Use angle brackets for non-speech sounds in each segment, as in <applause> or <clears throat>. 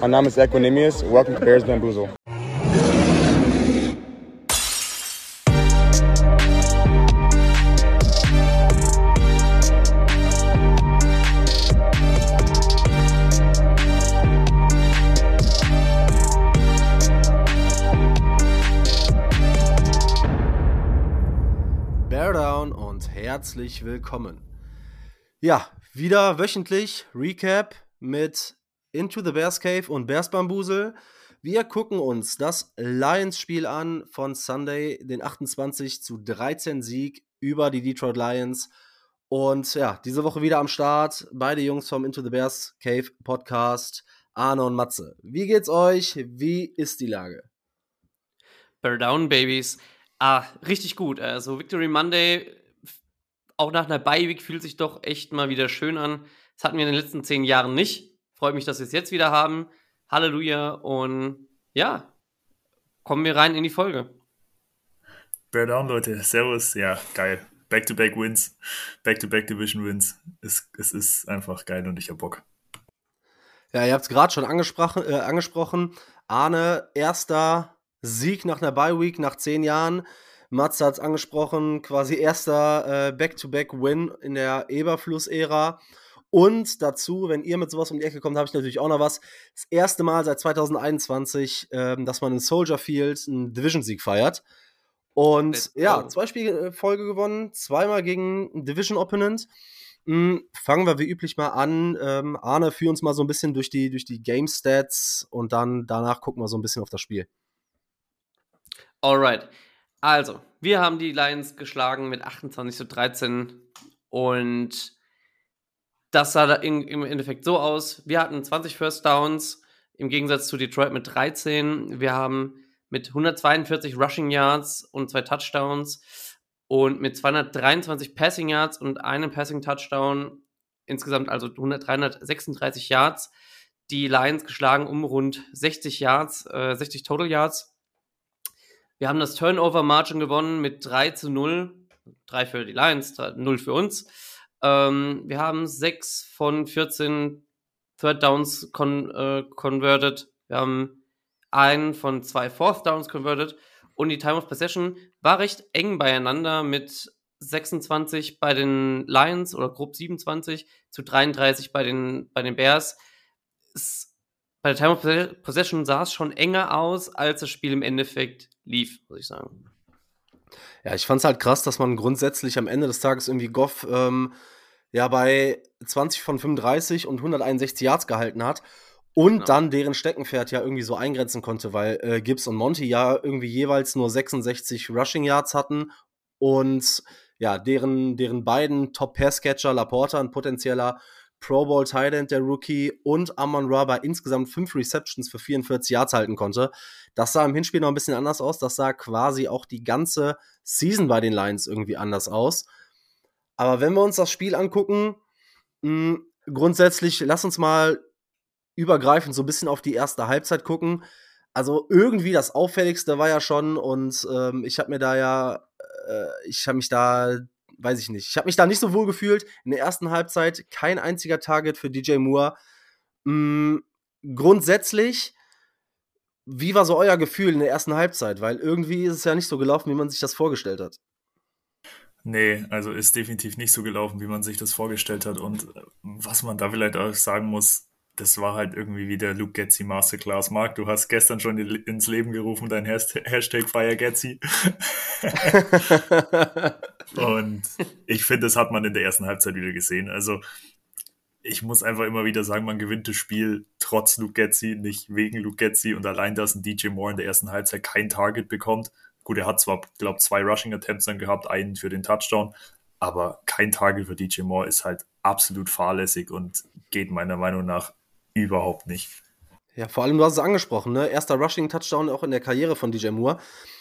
Mein Name ist Equinemius. Welcome to Bears Bamboozle. Bear Down und herzlich willkommen. Ja, wieder wöchentlich Recap mit Into the Bears Cave und Bears Bambusel. Wir gucken uns das Lions-Spiel an von Sunday, den 28 zu 13 Sieg über die Detroit Lions. Und ja, diese Woche wieder am Start. Beide Jungs vom Into the Bears Cave Podcast, Arne und Matze. Wie geht's euch? Wie ist die Lage? Bear Down, Babies. Ah, richtig gut. Also Victory Monday, auch nach einer Bye-Week, fühlt sich doch echt mal wieder schön an. Das hatten wir in den letzten zehn Jahren nicht. Freut mich, dass wir es jetzt wieder haben. Halleluja. Und ja, kommen wir rein in die Folge. Bear down, Leute. Servus. Ja, geil. Back-to-back Wins. Back-to-back Division Wins. Es, es ist einfach geil und ich hab Bock. Ja, ihr habt es gerade schon angesprochen, äh, angesprochen. Arne, erster Sieg nach einer Bye-Week, nach zehn Jahren. Matze hat es angesprochen, quasi erster äh, Back-to-Back-Win in der Eberfluss-Ära. Und dazu, wenn ihr mit sowas um die Ecke kommt, habe ich natürlich auch noch was. Das erste Mal seit 2021, ähm, dass man in Soldier Field einen Division-Sieg feiert. Und Let's ja, go. zwei Spiele Folge gewonnen, zweimal gegen einen Division-Opponent. Mm, Fangen wir wie üblich mal an. Ähm, Arne, führ uns mal so ein bisschen durch die, durch die Game-Stats und dann danach gucken wir so ein bisschen auf das Spiel. Alright. Also, wir haben die Lions geschlagen mit 28 zu 13 und das sah in, im Endeffekt so aus. Wir hatten 20 First Downs im Gegensatz zu Detroit mit 13. Wir haben mit 142 Rushing Yards und zwei Touchdowns und mit 223 Passing Yards und einem Passing Touchdown insgesamt also 100, 336 Yards die Lions geschlagen um rund 60 Yards, äh, 60 Total Yards. Wir haben das Turnover Margin gewonnen mit 3 zu 0. 3 für die Lions, 3, 0 für uns. Ähm, wir haben 6 von 14 Third Downs con äh, converted. Wir haben einen von zwei Fourth Downs converted. Und die Time of Possession war recht eng beieinander mit 26 bei den Lions oder grob 27 zu 33 bei den, bei den Bears. Es, bei der Time of Posse- Possession sah es schon enger aus, als das Spiel im Endeffekt lief, muss ich sagen. Ja, ich fand's halt krass, dass man grundsätzlich am Ende des Tages irgendwie Goff ähm, ja bei 20 von 35 und 161 Yards gehalten hat und Genau. dann deren Steckenpferd ja irgendwie so eingrenzen konnte, weil äh, Gibbs und Monty ja irgendwie jeweils nur 66 Rushing Yards hatten und ja, deren, deren beiden Top-Pass-Catcher, Laporta, ein potenzieller Pro Bowl Tight End, der Rookie, und Amon Ra bei insgesamt fünf Receptions für 44 Yards halten konnte. Das sah im Hinspiel noch ein bisschen anders aus. Das sah quasi auch die ganze Season bei den Lions irgendwie anders aus. Aber wenn wir uns das Spiel angucken, mh, grundsätzlich, lass uns mal übergreifend so ein bisschen auf die erste Halbzeit gucken. Also irgendwie das Auffälligste war ja schon, und ähm, ich habe mir da ja, äh, ich habe mich da, weiß ich nicht, ich habe mich da nicht so wohl gefühlt. In der ersten Halbzeit kein einziger Target für DJ Moore. Mh, grundsätzlich, wie war so euer Gefühl in der ersten Halbzeit? Weil irgendwie ist es ja nicht so gelaufen, wie man sich das vorgestellt hat. Nee, also ist definitiv nicht so gelaufen, wie man sich das vorgestellt hat. Und äh, was man da vielleicht auch sagen muss, das war halt irgendwie wieder Luke Getzi Masterclass. Marc, du hast gestern schon in- ins Leben gerufen, dein Hasht- Hashtag FireGetzi. <laughs> Und ich finde, das hat man in der ersten Halbzeit wieder gesehen. Also ich muss einfach immer wieder sagen, man gewinnt das Spiel trotz Luke Getzi, nicht wegen Luke Getzi. Und allein, dass ein DJ Moore in der ersten Halbzeit kein Target bekommt. Gut, er hat zwar, glaube zwei Rushing Attempts dann gehabt, einen für den Touchdown, aber kein Target für DJ Moore ist halt absolut fahrlässig und geht meiner Meinung nach überhaupt nicht. Ja, vor allem, du hast es angesprochen, ne? Erster Rushing-Touchdown auch in der Karriere von DJ Moore.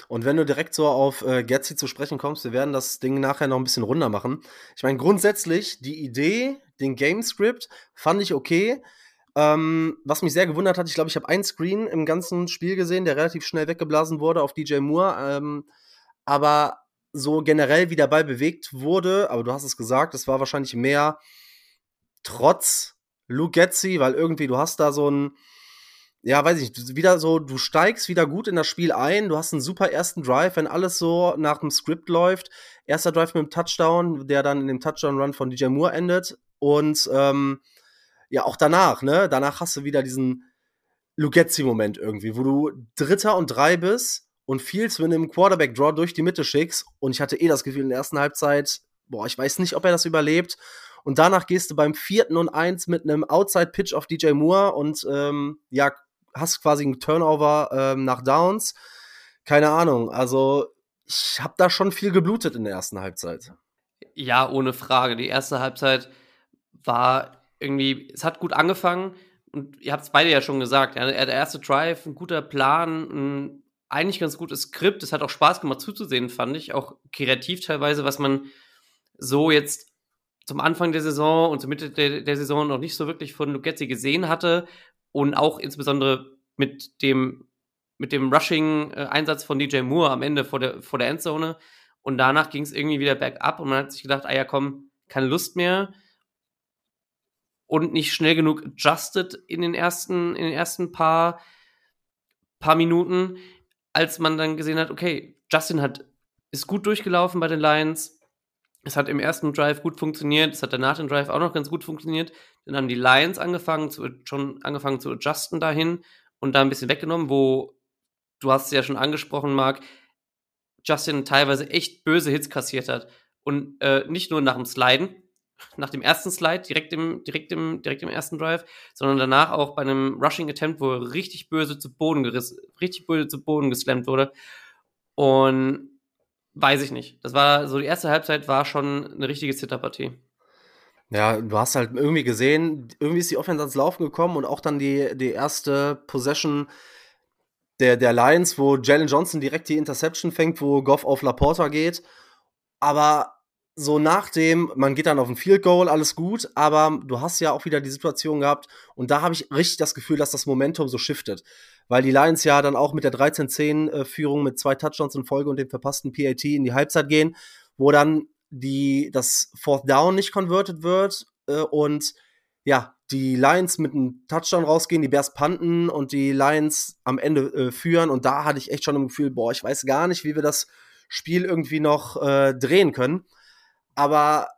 Und wenn du direkt so auf äh, Getzi zu sprechen kommst, wir werden das Ding nachher noch ein bisschen runder machen. Ich meine, grundsätzlich, die Idee, den Game-Script, fand ich okay. Ähm, was mich sehr gewundert hat, ich glaube, ich habe einen Screen im ganzen Spiel gesehen, der relativ schnell weggeblasen wurde auf DJ Moore. Ähm, aber so generell, wie der Ball bewegt wurde, aber du hast es gesagt, es war wahrscheinlich mehr trotz Luke Getzi, weil irgendwie du hast da so ein ja, weiß ich wieder so, du steigst wieder gut in das Spiel ein, du hast einen super ersten Drive, wenn alles so nach dem Skript läuft. Erster Drive mit dem Touchdown, der dann in dem Touchdown-Run von DJ Moore endet. Und ähm, ja, auch danach, ne? Danach hast du wieder diesen Lugetzi-Moment irgendwie, wo du Dritter und drei bist und Fields mit einem Quarterback-Draw durch die Mitte schickst. Und ich hatte eh das Gefühl in der ersten Halbzeit, boah, ich weiß nicht, ob er das überlebt. Und danach gehst du beim vierten und eins mit einem Outside-Pitch auf DJ Moore und ähm, ja, hast quasi einen Turnover ähm, nach Downs. Keine Ahnung. Also, ich habe da schon viel geblutet in der ersten Halbzeit. Ja, ohne Frage. Die erste Halbzeit war irgendwie, es hat gut angefangen und ihr habt es beide ja schon gesagt. Ja, der erste Drive, ein guter Plan, ein eigentlich ganz gutes Skript. Es hat auch Spaß gemacht zuzusehen, fand ich. Auch kreativ teilweise, was man so jetzt zum Anfang der Saison und zur Mitte der, der Saison noch nicht so wirklich von Lugetzi gesehen hatte. Und auch insbesondere mit dem, mit dem Rushing-Einsatz von DJ Moore am Ende vor der, vor der Endzone. Und danach ging es irgendwie wieder bergab und man hat sich gedacht, ah ja, komm, keine Lust mehr. Und nicht schnell genug adjusted in den ersten, in den ersten paar, paar Minuten, als man dann gesehen hat, okay, Justin hat, ist gut durchgelaufen bei den Lions, es hat im ersten Drive gut funktioniert, es hat danach den Drive auch noch ganz gut funktioniert. Dann haben die Lions angefangen zu, schon angefangen zu adjusten dahin und da ein bisschen weggenommen, wo du hast es ja schon angesprochen, Marc, Justin teilweise echt böse Hits kassiert hat. Und äh, nicht nur nach dem Sliden, nach dem ersten Slide, direkt im, direkt, im, direkt im ersten Drive, sondern danach auch bei einem Rushing Attempt, wo er richtig böse zu Boden gerissen, richtig böse zu Boden geslammt wurde. Und weiß ich nicht. Das war so die erste Halbzeit war schon eine richtige Zitterpartie. Ja, du hast halt irgendwie gesehen, irgendwie ist die Offense ans Laufen gekommen und auch dann die, die erste Possession der, der Lions, wo Jalen Johnson direkt die Interception fängt, wo Goff auf Laporta geht. Aber so nach dem, man geht dann auf ein Field Goal, alles gut, aber du hast ja auch wieder die Situation gehabt und da habe ich richtig das Gefühl, dass das Momentum so shiftet weil die Lions ja dann auch mit der 13-10-Führung mit zwei Touchdowns in Folge und dem verpassten PAT in die Halbzeit gehen, wo dann die, das Fourth Down nicht converted wird äh, und ja, die Lions mit einem Touchdown rausgehen, die Bears panten und die Lions am Ende äh, führen. Und da hatte ich echt schon im Gefühl, boah, ich weiß gar nicht, wie wir das Spiel irgendwie noch äh, drehen können. Aber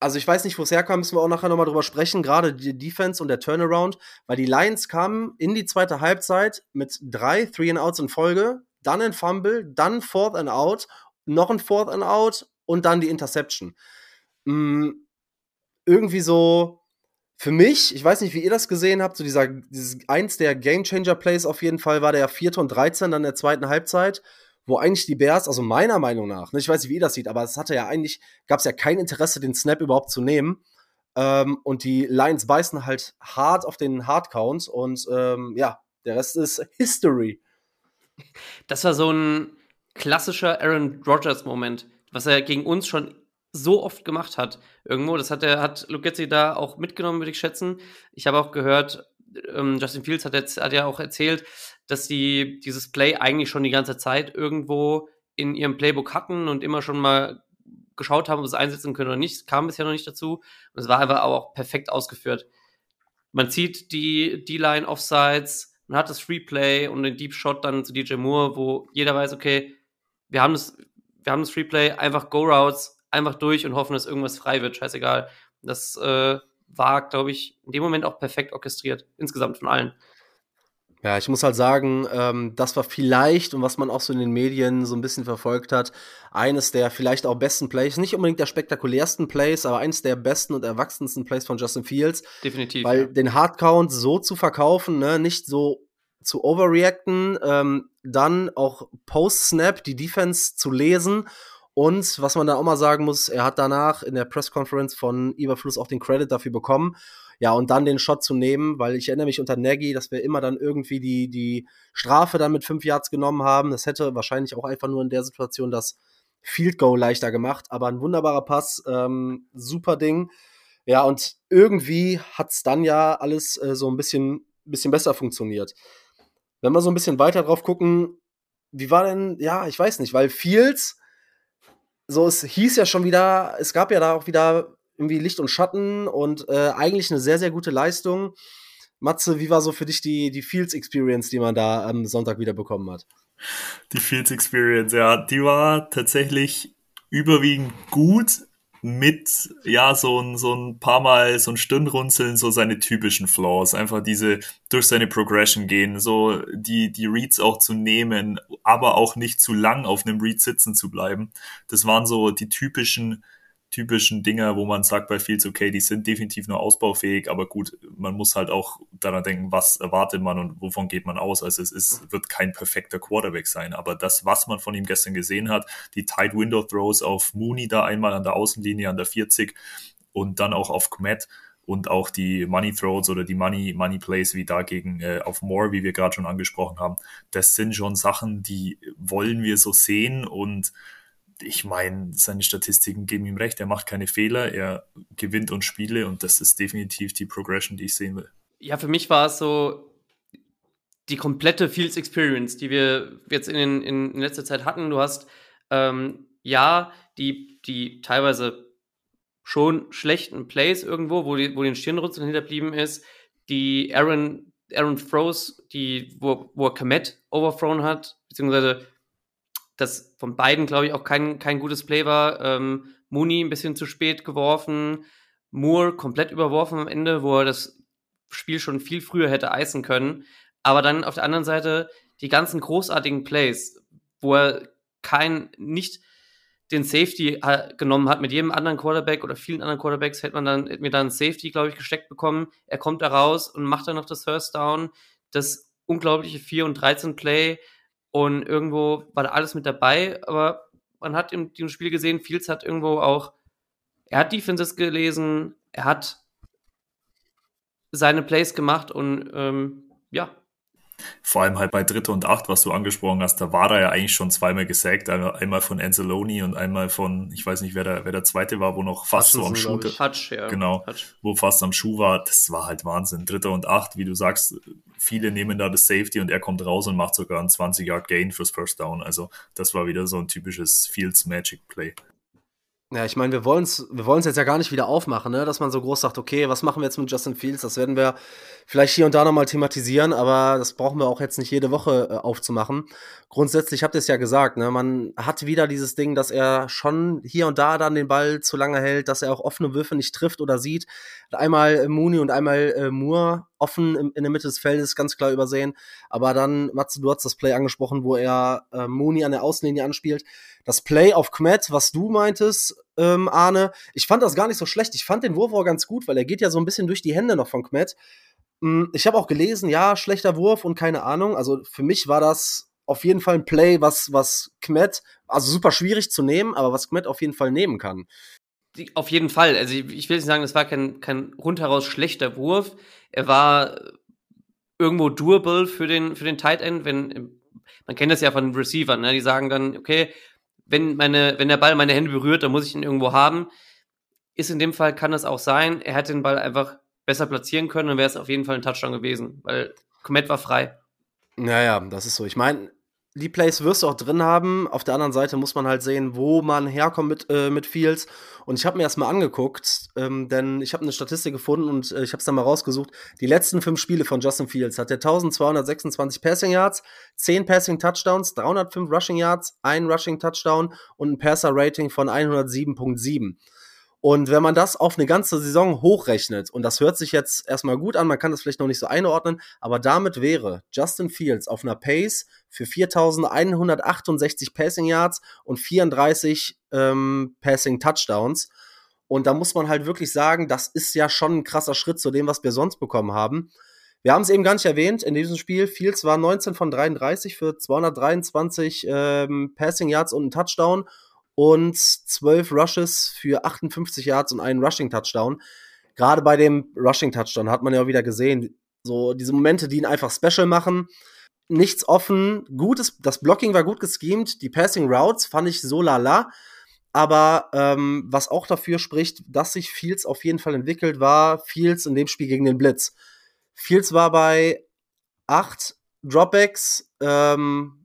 also ich weiß nicht, wo es herkam, müssen wir auch nachher nochmal drüber sprechen, gerade die Defense und der Turnaround, weil die Lions kamen in die zweite Halbzeit mit drei Three and Outs in Folge, dann ein Fumble, dann Fourth and Out, noch ein Fourth and Out und dann die Interception. Mhm, irgendwie so für mich, ich weiß nicht, wie ihr das gesehen habt, so dieser dieses, eins der Game Changer Plays auf jeden Fall war der vierte und 13 dann der zweiten Halbzeit wo eigentlich die Bears, also meiner Meinung nach, ne, ich weiß nicht, wie ihr das sieht, aber es hatte ja eigentlich, gab es ja kein Interesse, den Snap überhaupt zu nehmen. Ähm, und die Lions beißen halt hart auf den Hardcount und ähm, ja, der Rest ist History. Das war so ein klassischer Aaron Rodgers-Moment, was er gegen uns schon so oft gemacht hat. Irgendwo, das hat er, hat Lugetzi da auch mitgenommen, würde ich schätzen. Ich habe auch gehört, ähm, Justin Fields hat, jetzt, hat ja auch erzählt, dass sie dieses Play eigentlich schon die ganze Zeit irgendwo in ihrem Playbook hatten und immer schon mal geschaut haben, ob sie es einsetzen können oder nicht. Es kam bisher noch nicht dazu. Und es war einfach auch perfekt ausgeführt. Man zieht die D-Line Offsides, man hat das Replay und den Deep Shot dann zu DJ Moore, wo jeder weiß, okay, wir haben das, wir haben das Replay, einfach Go Routes, einfach durch und hoffen, dass irgendwas frei wird, scheißegal. Das äh, war, glaube ich, in dem Moment auch perfekt orchestriert, insgesamt von allen. Ja, ich muss halt sagen, ähm, das war vielleicht und was man auch so in den Medien so ein bisschen verfolgt hat, eines der vielleicht auch besten Plays, nicht unbedingt der spektakulärsten Plays, aber eines der besten und erwachsensten Plays von Justin Fields. Definitiv. Weil ja. den Hardcount so zu verkaufen, ne, nicht so zu overreacten, ähm, dann auch Post-Snap die Defense zu lesen und was man da auch mal sagen muss, er hat danach in der Pressconference von Überfluss auch den Credit dafür bekommen. Ja, und dann den Shot zu nehmen, weil ich erinnere mich unter Nagy, dass wir immer dann irgendwie die, die Strafe dann mit fünf Yards genommen haben. Das hätte wahrscheinlich auch einfach nur in der Situation das Field Goal leichter gemacht. Aber ein wunderbarer Pass, ähm, super Ding. Ja, und irgendwie hat es dann ja alles äh, so ein bisschen, bisschen besser funktioniert. Wenn wir so ein bisschen weiter drauf gucken, wie war denn, ja, ich weiß nicht, weil Fields so, es hieß ja schon wieder, es gab ja da auch wieder irgendwie Licht und Schatten und äh, eigentlich eine sehr, sehr gute Leistung. Matze, wie war so für dich die, die Fields Experience, die man da am Sonntag wieder bekommen hat? Die Fields Experience, ja, die war tatsächlich überwiegend gut mit, ja, so ein, so ein paar Mal so ein Stirnrunzeln, so seine typischen Flaws. Einfach diese durch seine Progression gehen, so die, die Reads auch zu nehmen, aber auch nicht zu lang auf einem Read sitzen zu bleiben. Das waren so die typischen typischen Dinger, wo man sagt bei Fields, okay, die sind definitiv nur ausbaufähig, aber gut, man muss halt auch daran denken, was erwartet man und wovon geht man aus. Also es ist, wird kein perfekter Quarterback sein, aber das, was man von ihm gestern gesehen hat, die Tight Window Throws auf Mooney da einmal an der Außenlinie, an der 40 und dann auch auf Kmet und auch die Money Throws oder die Money, Money Plays wie dagegen äh, auf Moore, wie wir gerade schon angesprochen haben, das sind schon Sachen, die wollen wir so sehen und ich meine, seine Statistiken geben ihm recht. Er macht keine Fehler, er gewinnt uns Spiele und das ist definitiv die Progression, die ich sehen will. Ja, für mich war es so die komplette Fields Experience, die wir jetzt in, in, in letzter Zeit hatten. Du hast ähm, ja die, die teilweise schon schlechten Plays irgendwo, wo, die, wo den Stirnrunzeln hinterblieben ist, die Aaron, Aaron Throws, die, wo, wo er Komet overthrown hat, beziehungsweise das von beiden, glaube ich, auch kein, kein gutes Play war. Ähm, Mooney ein bisschen zu spät geworfen, Moore komplett überworfen am Ende, wo er das Spiel schon viel früher hätte eisen können. Aber dann auf der anderen Seite die ganzen großartigen Plays, wo er kein, nicht den Safety genommen hat. Mit jedem anderen Quarterback oder vielen anderen Quarterbacks hätte man dann, hätte mir dann Safety, glaube ich, gesteckt bekommen. Er kommt da raus und macht dann noch das First Down. Das unglaubliche 4 und 13 Play, und irgendwo war da alles mit dabei, aber man hat im, im Spiel gesehen, Fields hat irgendwo auch, er hat Defenses gelesen, er hat seine Plays gemacht und ähm, ja, vor allem halt bei Dritte und Acht, was du angesprochen hast, da war er ja eigentlich schon zweimal gesackt. Einmal von Anzalone und einmal von, ich weiß nicht, wer der, wer der zweite war, wo noch fast so am Schuh, Hutch, ja. genau, Hutch. wo fast am Schuh war. Das war halt Wahnsinn. Dritter und Acht, wie du sagst, viele nehmen da das Safety und er kommt raus und macht sogar einen 20 Yard Gain fürs First Down. Also das war wieder so ein typisches Fields Magic Play. Ja, ich meine, wir wollen es wir wollen's jetzt ja gar nicht wieder aufmachen, ne? dass man so groß sagt, okay, was machen wir jetzt mit Justin Fields? Das werden wir vielleicht hier und da nochmal thematisieren, aber das brauchen wir auch jetzt nicht jede Woche äh, aufzumachen. Grundsätzlich habt ihr es ja gesagt, ne? man hat wieder dieses Ding, dass er schon hier und da dann den Ball zu lange hält, dass er auch offene Würfe nicht trifft oder sieht. Einmal äh, Mooney und einmal äh, Moore offen im, in der Mitte des Feldes, ganz klar übersehen. Aber dann, Matze, du hast das Play angesprochen, wo er äh, Mooney an der Außenlinie anspielt das Play auf Kmet, was du meintest, ähm, Arne, ich fand das gar nicht so schlecht. Ich fand den Wurf auch ganz gut, weil er geht ja so ein bisschen durch die Hände noch von Kmet. Hm, ich habe auch gelesen, ja, schlechter Wurf und keine Ahnung. Also für mich war das auf jeden Fall ein Play, was, was Kmet, also super schwierig zu nehmen, aber was Kmet auf jeden Fall nehmen kann. Auf jeden Fall. Also ich, ich will nicht sagen, das war kein, kein rundheraus schlechter Wurf. Er war irgendwo doable für den, für den Tight End, wenn, man kennt das ja von Receivern, ne? die sagen dann, okay, wenn, meine, wenn der Ball meine Hände berührt, dann muss ich ihn irgendwo haben. Ist in dem Fall, kann das auch sein. Er hätte den Ball einfach besser platzieren können, dann wäre es auf jeden Fall ein Touchdown gewesen, weil Komet war frei. Naja, das ist so. Ich meine, die Plays wirst du auch drin haben. Auf der anderen Seite muss man halt sehen, wo man herkommt mit, äh, mit Fields. Und ich habe mir erstmal angeguckt, ähm, denn ich habe eine Statistik gefunden und äh, ich habe es dann mal rausgesucht. Die letzten fünf Spiele von Justin Fields hat er 1226 Passing Yards, 10 Passing Touchdowns, 305 Rushing Yards, ein Rushing Touchdown und ein Passer Rating von 107.7. Und wenn man das auf eine ganze Saison hochrechnet, und das hört sich jetzt erstmal gut an, man kann das vielleicht noch nicht so einordnen, aber damit wäre Justin Fields auf einer Pace für 4168 Passing Yards und 34 ähm, Passing Touchdowns. Und da muss man halt wirklich sagen, das ist ja schon ein krasser Schritt zu dem, was wir sonst bekommen haben. Wir haben es eben gar nicht erwähnt in diesem Spiel. Fields war 19 von 33 für 223 ähm, Passing Yards und einen Touchdown und 12 Rushes für 58 Yards und einen Rushing Touchdown. Gerade bei dem Rushing Touchdown hat man ja auch wieder gesehen, so diese Momente, die ihn einfach special machen. Nichts offen, gutes, das Blocking war gut geschemt, die Passing Routes fand ich so lala. Aber ähm, was auch dafür spricht, dass sich Fields auf jeden Fall entwickelt, war Fields in dem Spiel gegen den Blitz. Fields war bei acht Dropbacks, ähm,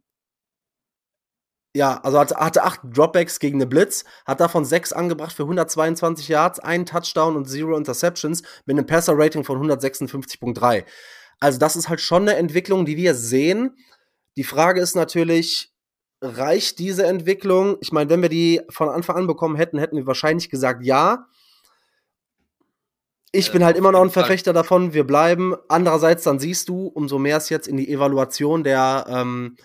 Ja, also hatte, hatte acht Dropbacks gegen eine Blitz, hat davon sechs angebracht für 122 Yards, einen Touchdown und zero Interceptions mit einem Passer-Rating von 156.3. Also das ist halt schon eine Entwicklung, die wir sehen. Die Frage ist natürlich, reicht diese Entwicklung? Ich meine, wenn wir die von Anfang an bekommen hätten, hätten wir wahrscheinlich gesagt ja. Ich bin halt immer noch ein Verfechter davon, wir bleiben. Andererseits, dann siehst du, umso mehr es jetzt in die Evaluation der, ähm,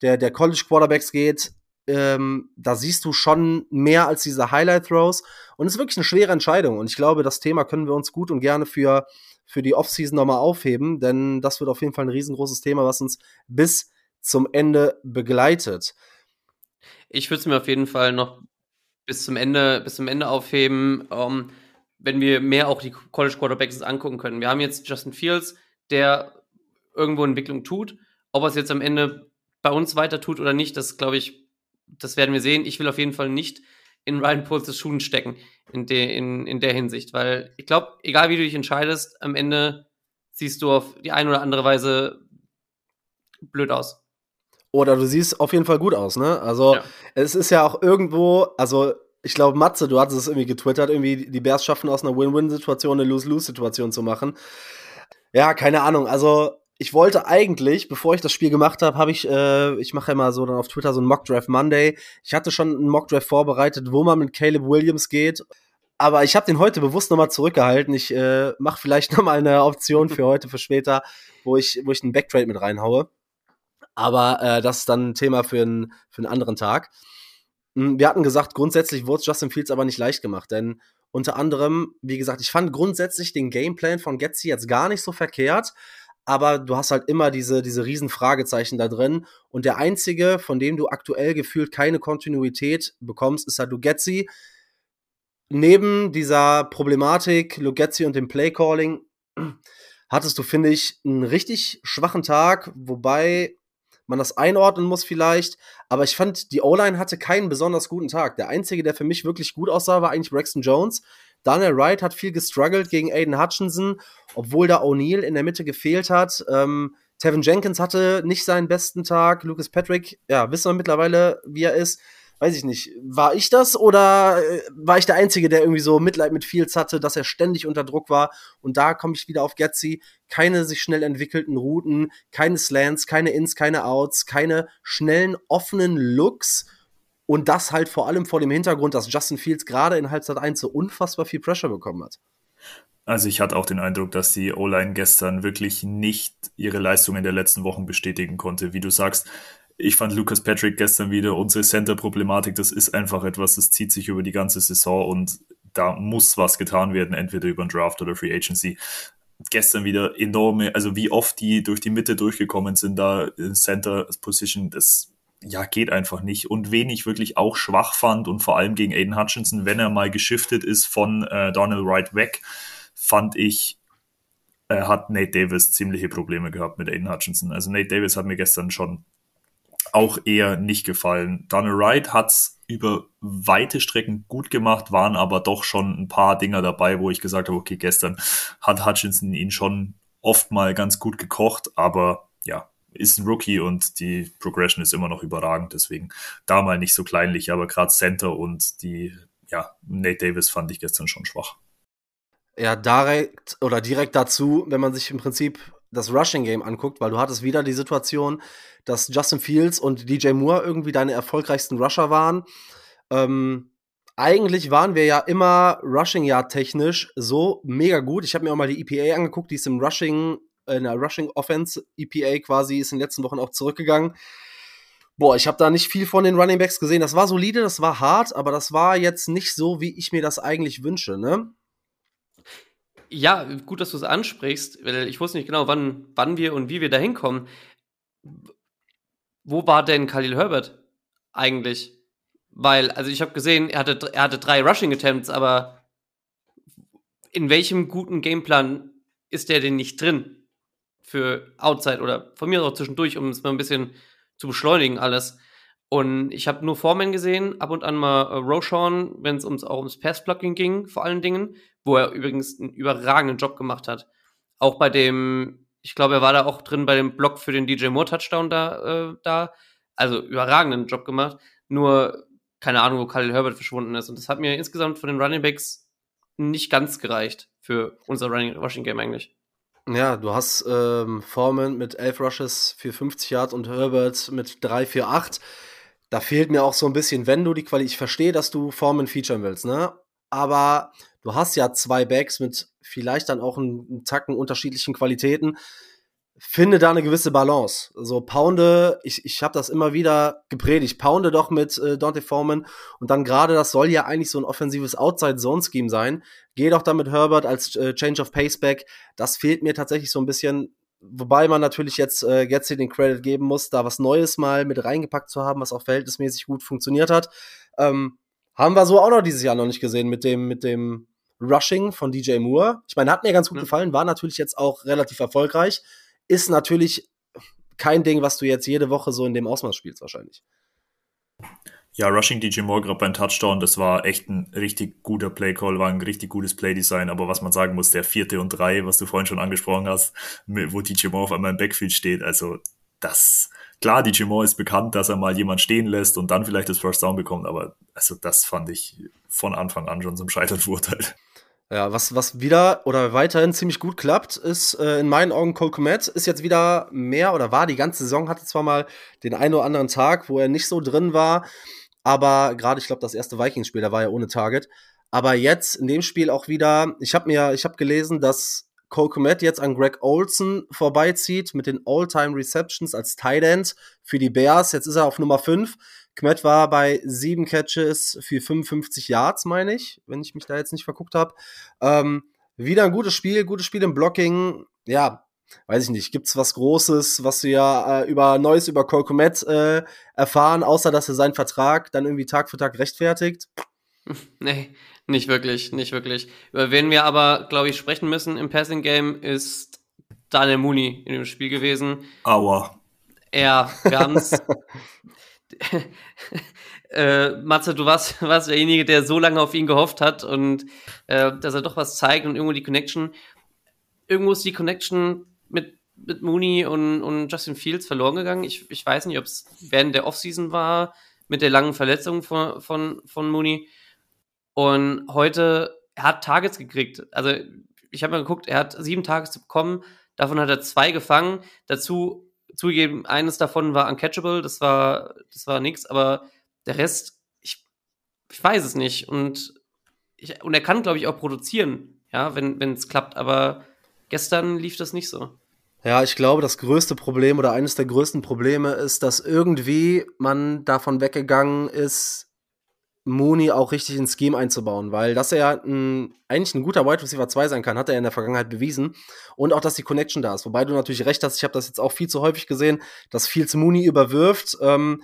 der, der College Quarterbacks geht, ähm, da siehst du schon mehr als diese Highlight Throws. Und es ist wirklich eine schwere Entscheidung. Und ich glaube, das Thema können wir uns gut und gerne für, für die Offseason nochmal aufheben, denn das wird auf jeden Fall ein riesengroßes Thema, was uns bis zum Ende begleitet. Ich würde es mir auf jeden Fall noch bis zum Ende, bis zum Ende aufheben. Um, wenn wir mehr auch die College Quarterbacks angucken können. Wir haben jetzt Justin Fields, der irgendwo Entwicklung tut. Ob er es jetzt am Ende bei uns weiter tut oder nicht, das glaube ich, das werden wir sehen. Ich will auf jeden Fall nicht in Ryan Poles Schuhen stecken in, de, in, in der Hinsicht, weil ich glaube, egal wie du dich entscheidest, am Ende siehst du auf die eine oder andere Weise blöd aus. Oder du siehst auf jeden Fall gut aus, ne? Also, ja. es ist ja auch irgendwo, also ich glaube, Matze, du hattest es irgendwie getwittert, irgendwie die Bears schaffen aus einer Win-Win-Situation eine Lose-Lose-Situation zu machen. Ja, keine Ahnung. Also ich wollte eigentlich, bevor ich das Spiel gemacht habe, habe ich, äh, ich mache ja mal so dann auf Twitter so einen Mock-Draft Monday. Ich hatte schon einen Mock-Draft vorbereitet, wo man mit Caleb Williams geht. Aber ich habe den heute bewusst nochmal zurückgehalten. Ich äh, mache vielleicht <laughs> nochmal eine Option für heute, für später, wo ich, wo ich einen Backtrade mit reinhaue. Aber äh, das ist dann ein Thema für, ein, für einen anderen Tag. Hm, wir hatten gesagt, grundsätzlich wurde Justin Fields aber nicht leicht gemacht, denn unter anderem, wie gesagt, ich fand grundsätzlich den Gameplan von Getzi jetzt gar nicht so verkehrt, aber du hast halt immer diese, diese riesen Fragezeichen da drin und der einzige, von dem du aktuell gefühlt keine Kontinuität bekommst, ist halt Lugetzi. Neben dieser Problematik Lugetzi und dem Playcalling <clears throat> hattest du, finde ich, einen richtig schwachen Tag, wobei man das einordnen muss vielleicht. Aber ich fand, die O-Line hatte keinen besonders guten Tag. Der einzige, der für mich wirklich gut aussah, war eigentlich Braxton Jones. Daniel Wright hat viel gestruggelt gegen Aiden Hutchinson, obwohl da O'Neill in der Mitte gefehlt hat. Ähm, Tevin Jenkins hatte nicht seinen besten Tag. Lucas Patrick, ja, wissen wir mittlerweile, wie er ist weiß ich nicht, war ich das oder äh, war ich der Einzige, der irgendwie so Mitleid mit Fields hatte, dass er ständig unter Druck war? Und da komme ich wieder auf Getzi. Keine sich schnell entwickelten Routen, keine Slants, keine Ins, keine Outs, keine schnellen, offenen Looks. Und das halt vor allem vor dem Hintergrund, dass Justin Fields gerade in Halbzeit 1 so unfassbar viel Pressure bekommen hat. Also ich hatte auch den Eindruck, dass die O-Line gestern wirklich nicht ihre Leistung in der letzten Wochen bestätigen konnte. Wie du sagst, ich fand Lucas Patrick gestern wieder unsere Center-Problematik. Das ist einfach etwas, das zieht sich über die ganze Saison und da muss was getan werden, entweder über einen Draft oder Free Agency. Gestern wieder enorme, also wie oft die durch die Mitte durchgekommen sind, da in Center Position, das ja, geht einfach nicht. Und wen ich wirklich auch schwach fand und vor allem gegen Aiden Hutchinson, wenn er mal geschiftet ist von äh, Donald Wright weg, fand ich, äh, hat Nate Davis ziemliche Probleme gehabt mit Aiden Hutchinson. Also Nate Davis hat mir gestern schon auch eher nicht gefallen. Donald Wright hat's über weite Strecken gut gemacht, waren aber doch schon ein paar Dinger dabei, wo ich gesagt habe, okay, gestern hat Hutchinson ihn schon oft mal ganz gut gekocht, aber ja, ist ein Rookie und die Progression ist immer noch überragend, deswegen da mal nicht so kleinlich, aber gerade Center und die, ja, Nate Davis fand ich gestern schon schwach. Ja, direkt oder direkt dazu, wenn man sich im Prinzip das Rushing Game anguckt, weil du hattest wieder die Situation, dass Justin Fields und DJ Moore irgendwie deine erfolgreichsten Rusher waren. Ähm, eigentlich waren wir ja immer Rushing Yard technisch so mega gut. Ich habe mir auch mal die EPA angeguckt, die ist im Rushing, in der Rushing Offense EPA quasi, ist in den letzten Wochen auch zurückgegangen. Boah, ich habe da nicht viel von den Running Backs gesehen. Das war solide, das war hart, aber das war jetzt nicht so, wie ich mir das eigentlich wünsche, ne? Ja, gut, dass du es ansprichst, weil ich wusste nicht genau, wann, wann wir und wie wir da hinkommen. Wo war denn Khalil Herbert eigentlich? Weil, also ich habe gesehen, er hatte, er hatte drei Rushing Attempts, aber in welchem guten Gameplan ist der denn nicht drin? Für Outside oder von mir auch zwischendurch, um es mal ein bisschen zu beschleunigen alles. Und ich habe nur Foreman gesehen, ab und an mal äh, Roshan, wenn es ums, auch ums Pass-Blocking ging, vor allen Dingen, wo er übrigens einen überragenden Job gemacht hat. Auch bei dem, ich glaube, er war da auch drin bei dem Block für den DJ Moore Touchdown da, äh, da. Also überragenden Job gemacht. nur keine Ahnung, wo Khalil Herbert verschwunden ist. Und das hat mir insgesamt von den Running Backs nicht ganz gereicht für unser Running Rushing Game eigentlich. Ja, du hast ähm, Foreman mit 11 Rushes für 50 Yards und Herbert mit 3 für 8. Da fehlt mir auch so ein bisschen, wenn du die Qualität, ich verstehe, dass du Foreman featuren willst, ne? Aber du hast ja zwei Backs mit vielleicht dann auch einen, einen Tacken unterschiedlichen Qualitäten finde da eine gewisse Balance. So pounde, ich, ich habe das immer wieder gepredigt, pounde doch mit äh, Dante Foreman und dann gerade, das soll ja eigentlich so ein offensives Outside-Zone-Scheme sein. Geh doch da mit Herbert als äh, Change of Paceback. Das fehlt mir tatsächlich so ein bisschen, wobei man natürlich jetzt äh, Getzi den Credit geben muss, da was Neues mal mit reingepackt zu haben, was auch verhältnismäßig gut funktioniert hat. Ähm, haben wir so auch noch dieses Jahr noch nicht gesehen mit dem, mit dem Rushing von DJ Moore. Ich meine, hat mir ganz gut ja. gefallen, war natürlich jetzt auch relativ erfolgreich ist natürlich kein Ding, was du jetzt jede Woche so in dem Ausmaß spielst, wahrscheinlich. Ja, Rushing DJ Moore gerade beim Touchdown, das war echt ein richtig guter Play-Call, war ein richtig gutes Play-Design, aber was man sagen muss, der vierte und drei, was du vorhin schon angesprochen hast, wo DJ Moore auf einmal im Backfield steht, also das, klar, DJ Moore ist bekannt, dass er mal jemand stehen lässt und dann vielleicht das First Down bekommt, aber also das fand ich von Anfang an schon zum Scheitern verurteilt. Ja, was, was wieder oder weiterhin ziemlich gut klappt, ist äh, in meinen Augen Cole Komet ist jetzt wieder mehr oder war die ganze Saison, hatte zwar mal den einen oder anderen Tag, wo er nicht so drin war, aber gerade, ich glaube, das erste Vikings-Spiel, da war er ohne Target. Aber jetzt in dem Spiel auch wieder, ich habe mir, ich habe gelesen, dass Cole Komet jetzt an Greg Olson vorbeizieht mit den All-Time Receptions als Tight End für die Bears. Jetzt ist er auf Nummer 5. Kmet war bei sieben Catches für 55 Yards, meine ich, wenn ich mich da jetzt nicht verguckt habe. Ähm, wieder ein gutes Spiel, gutes Spiel im Blocking. Ja, weiß ich nicht, gibt's was Großes, was wir ja äh, über Neues über Cole Komet äh, erfahren, außer dass er seinen Vertrag dann irgendwie Tag für Tag rechtfertigt? <laughs> Nee, nicht wirklich, nicht wirklich. Über wen wir aber, glaube ich, sprechen müssen im Passing Game ist Daniel Mooney in dem Spiel gewesen. Aua. Ja, wir haben's. <laughs> <laughs> äh, Matze, du warst, <laughs> warst derjenige, der so lange auf ihn gehofft hat und äh, dass er doch was zeigt und irgendwo die Connection, irgendwo ist die Connection mit, mit Mooney und, und Justin Fields verloren gegangen. Ich, ich weiß nicht, ob es während der Offseason war, mit der langen Verletzung von, von, von Mooney. Und heute, er hat Targets gekriegt. Also, ich habe mal geguckt, er hat sieben Targets bekommen, davon hat er zwei gefangen. Dazu zugegeben, eines davon war uncatchable, das war, das war nix, aber der Rest, ich, ich weiß es nicht. Und, ich, und er kann, glaube ich, auch produzieren, ja, wenn es klappt, aber gestern lief das nicht so. Ja, ich glaube, das größte Problem oder eines der größten Probleme ist, dass irgendwie man davon weggegangen ist, Mooney auch richtig ins Scheme einzubauen, weil dass er ein, eigentlich ein guter Wide Receiver 2 sein kann, hat er in der Vergangenheit bewiesen. Und auch, dass die Connection da ist. Wobei du natürlich recht hast, ich habe das jetzt auch viel zu häufig gesehen, dass Fields Mooney überwirft. Ähm,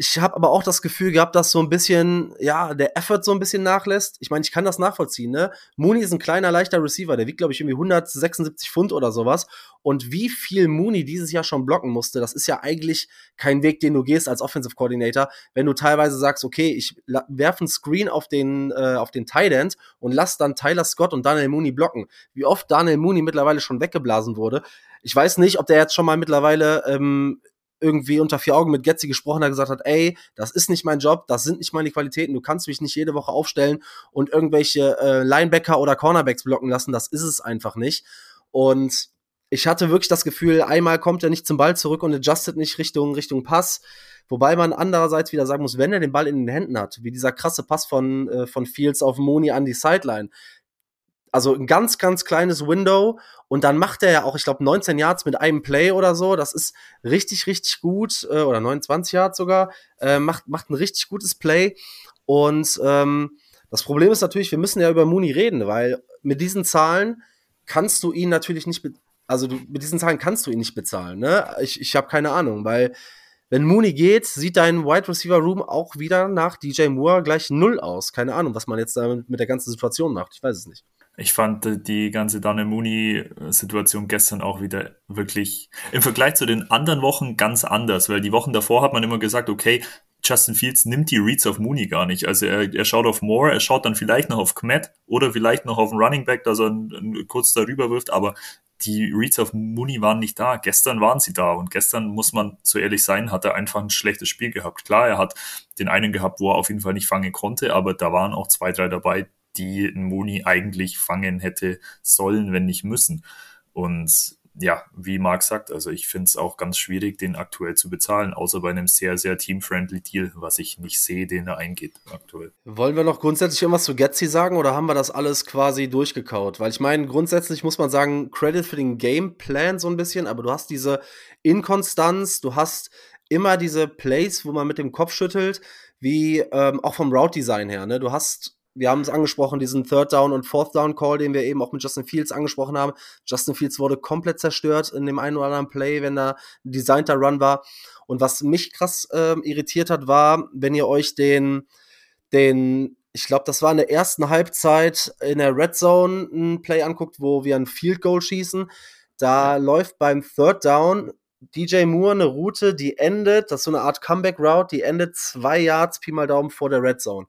ich habe aber auch das Gefühl gehabt, dass so ein bisschen, ja, der Effort so ein bisschen nachlässt. Ich meine, ich kann das nachvollziehen, ne? Mooney ist ein kleiner, leichter Receiver, der wiegt, glaube ich, irgendwie 176 Pfund oder sowas. Und wie viel Mooney dieses Jahr schon blocken musste, das ist ja eigentlich kein Weg, den du gehst als Offensive Coordinator, wenn du teilweise sagst, okay, ich werfe einen Screen auf den, äh, auf den Tight End und lass dann Tyler Scott und Daniel Mooney blocken. Wie oft Daniel Mooney mittlerweile schon weggeblasen wurde. Ich weiß nicht, ob der jetzt schon mal mittlerweile ähm, irgendwie unter vier Augen mit Getzi gesprochen hat, gesagt hat, ey, das ist nicht mein Job, das sind nicht meine Qualitäten, du kannst mich nicht jede Woche aufstellen und irgendwelche äh, Linebacker oder Cornerbacks blocken lassen, das ist es einfach nicht. Und ich hatte wirklich das Gefühl, einmal kommt er nicht zum Ball zurück und adjustet nicht Richtung, Richtung Pass. Wobei man andererseits wieder sagen muss, wenn er den Ball in den Händen hat, wie dieser krasse Pass von, äh, von Fields auf Moni an die Sideline, also ein ganz, ganz kleines Window und dann macht er ja auch, ich glaube, 19 Yards mit einem Play oder so. Das ist richtig, richtig gut. Äh, oder 29 Yards sogar. Äh, macht, macht ein richtig gutes Play. Und ähm, das Problem ist natürlich, wir müssen ja über Mooney reden, weil mit diesen Zahlen kannst du ihn natürlich nicht, also du, mit diesen Zahlen kannst du ihn nicht bezahlen. Ne? Ich, ich habe keine Ahnung, weil wenn Mooney geht, sieht dein Wide Receiver Room auch wieder nach DJ Moore gleich null aus. Keine Ahnung, was man jetzt damit mit der ganzen Situation macht. Ich weiß es nicht. Ich fand äh, die ganze Danne Mooney-Situation gestern auch wieder wirklich im Vergleich zu den anderen Wochen ganz anders, weil die Wochen davor hat man immer gesagt, okay, Justin Fields nimmt die Reads auf Mooney gar nicht. Also er, er schaut auf Moore, er schaut dann vielleicht noch auf Kmet oder vielleicht noch auf einen Running Back, dass er einen, einen kurz darüber wirft, aber die Reads auf Mooney waren nicht da. Gestern waren sie da und gestern muss man so ehrlich sein, hat er einfach ein schlechtes Spiel gehabt. Klar, er hat den einen gehabt, wo er auf jeden Fall nicht fangen konnte, aber da waren auch zwei, drei dabei, die Mooney eigentlich fangen hätte sollen, wenn nicht müssen. Und ja, wie Marc sagt, also ich finde es auch ganz schwierig, den aktuell zu bezahlen, außer bei einem sehr, sehr team-friendly Deal, was ich nicht sehe, den er eingeht aktuell. Wollen wir noch grundsätzlich irgendwas zu Getzi sagen oder haben wir das alles quasi durchgekaut? Weil ich meine, grundsätzlich muss man sagen, Credit für den Gameplan so ein bisschen, aber du hast diese Inkonstanz, du hast immer diese Plays, wo man mit dem Kopf schüttelt, wie ähm, auch vom Route-Design her. Ne? Du hast wir haben es angesprochen, diesen Third Down und Fourth Down Call, den wir eben auch mit Justin Fields angesprochen haben. Justin Fields wurde komplett zerstört in dem einen oder anderen Play, wenn da ein designter Run war. Und was mich krass äh, irritiert hat, war, wenn ihr euch den, den, ich glaube, das war in der ersten Halbzeit in der Red Zone ein Play anguckt, wo wir ein Field Goal schießen. Da läuft beim Third Down DJ Moore eine Route, die endet, das ist so eine Art Comeback Route, die endet zwei Yards Pi mal Daumen vor der Red Zone.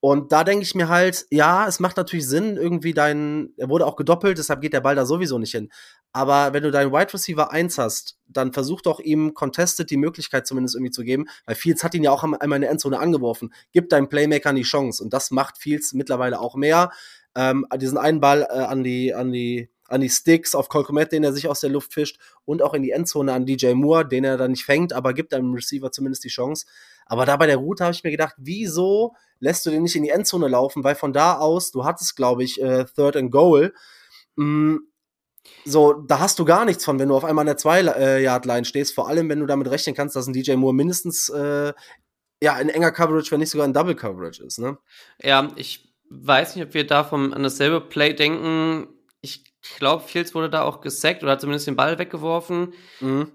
Und da denke ich mir halt, ja, es macht natürlich Sinn, irgendwie dein, er wurde auch gedoppelt, deshalb geht der Ball da sowieso nicht hin. Aber wenn du deinen Wide Receiver 1 hast, dann versuch doch ihm Contested die Möglichkeit zumindest irgendwie zu geben, weil Fields hat ihn ja auch einmal in der Endzone angeworfen. Gib deinem Playmaker die Chance. Und das macht Fields mittlerweile auch mehr. Ähm, diesen einen Ball äh, an die, an die, an die Sticks auf Colcomet, den er sich aus der Luft fischt und auch in die Endzone an DJ Moore, den er dann nicht fängt, aber gibt deinem Receiver zumindest die Chance. Aber da bei der Route habe ich mir gedacht, wieso lässt du den nicht in die Endzone laufen? Weil von da aus, du hattest, glaube ich, äh, Third and Goal. Mm, so, da hast du gar nichts von, wenn du auf einmal an der Zwei-Yard-Line stehst. Vor allem, wenn du damit rechnen kannst, dass ein DJ Moore mindestens äh, ja, in enger Coverage, wenn nicht sogar in Double Coverage ist. Ne? Ja, ich weiß nicht, ob wir da vom, an dasselbe Play denken. Ich glaube, Fields wurde da auch gesackt oder hat zumindest den Ball weggeworfen. Mhm.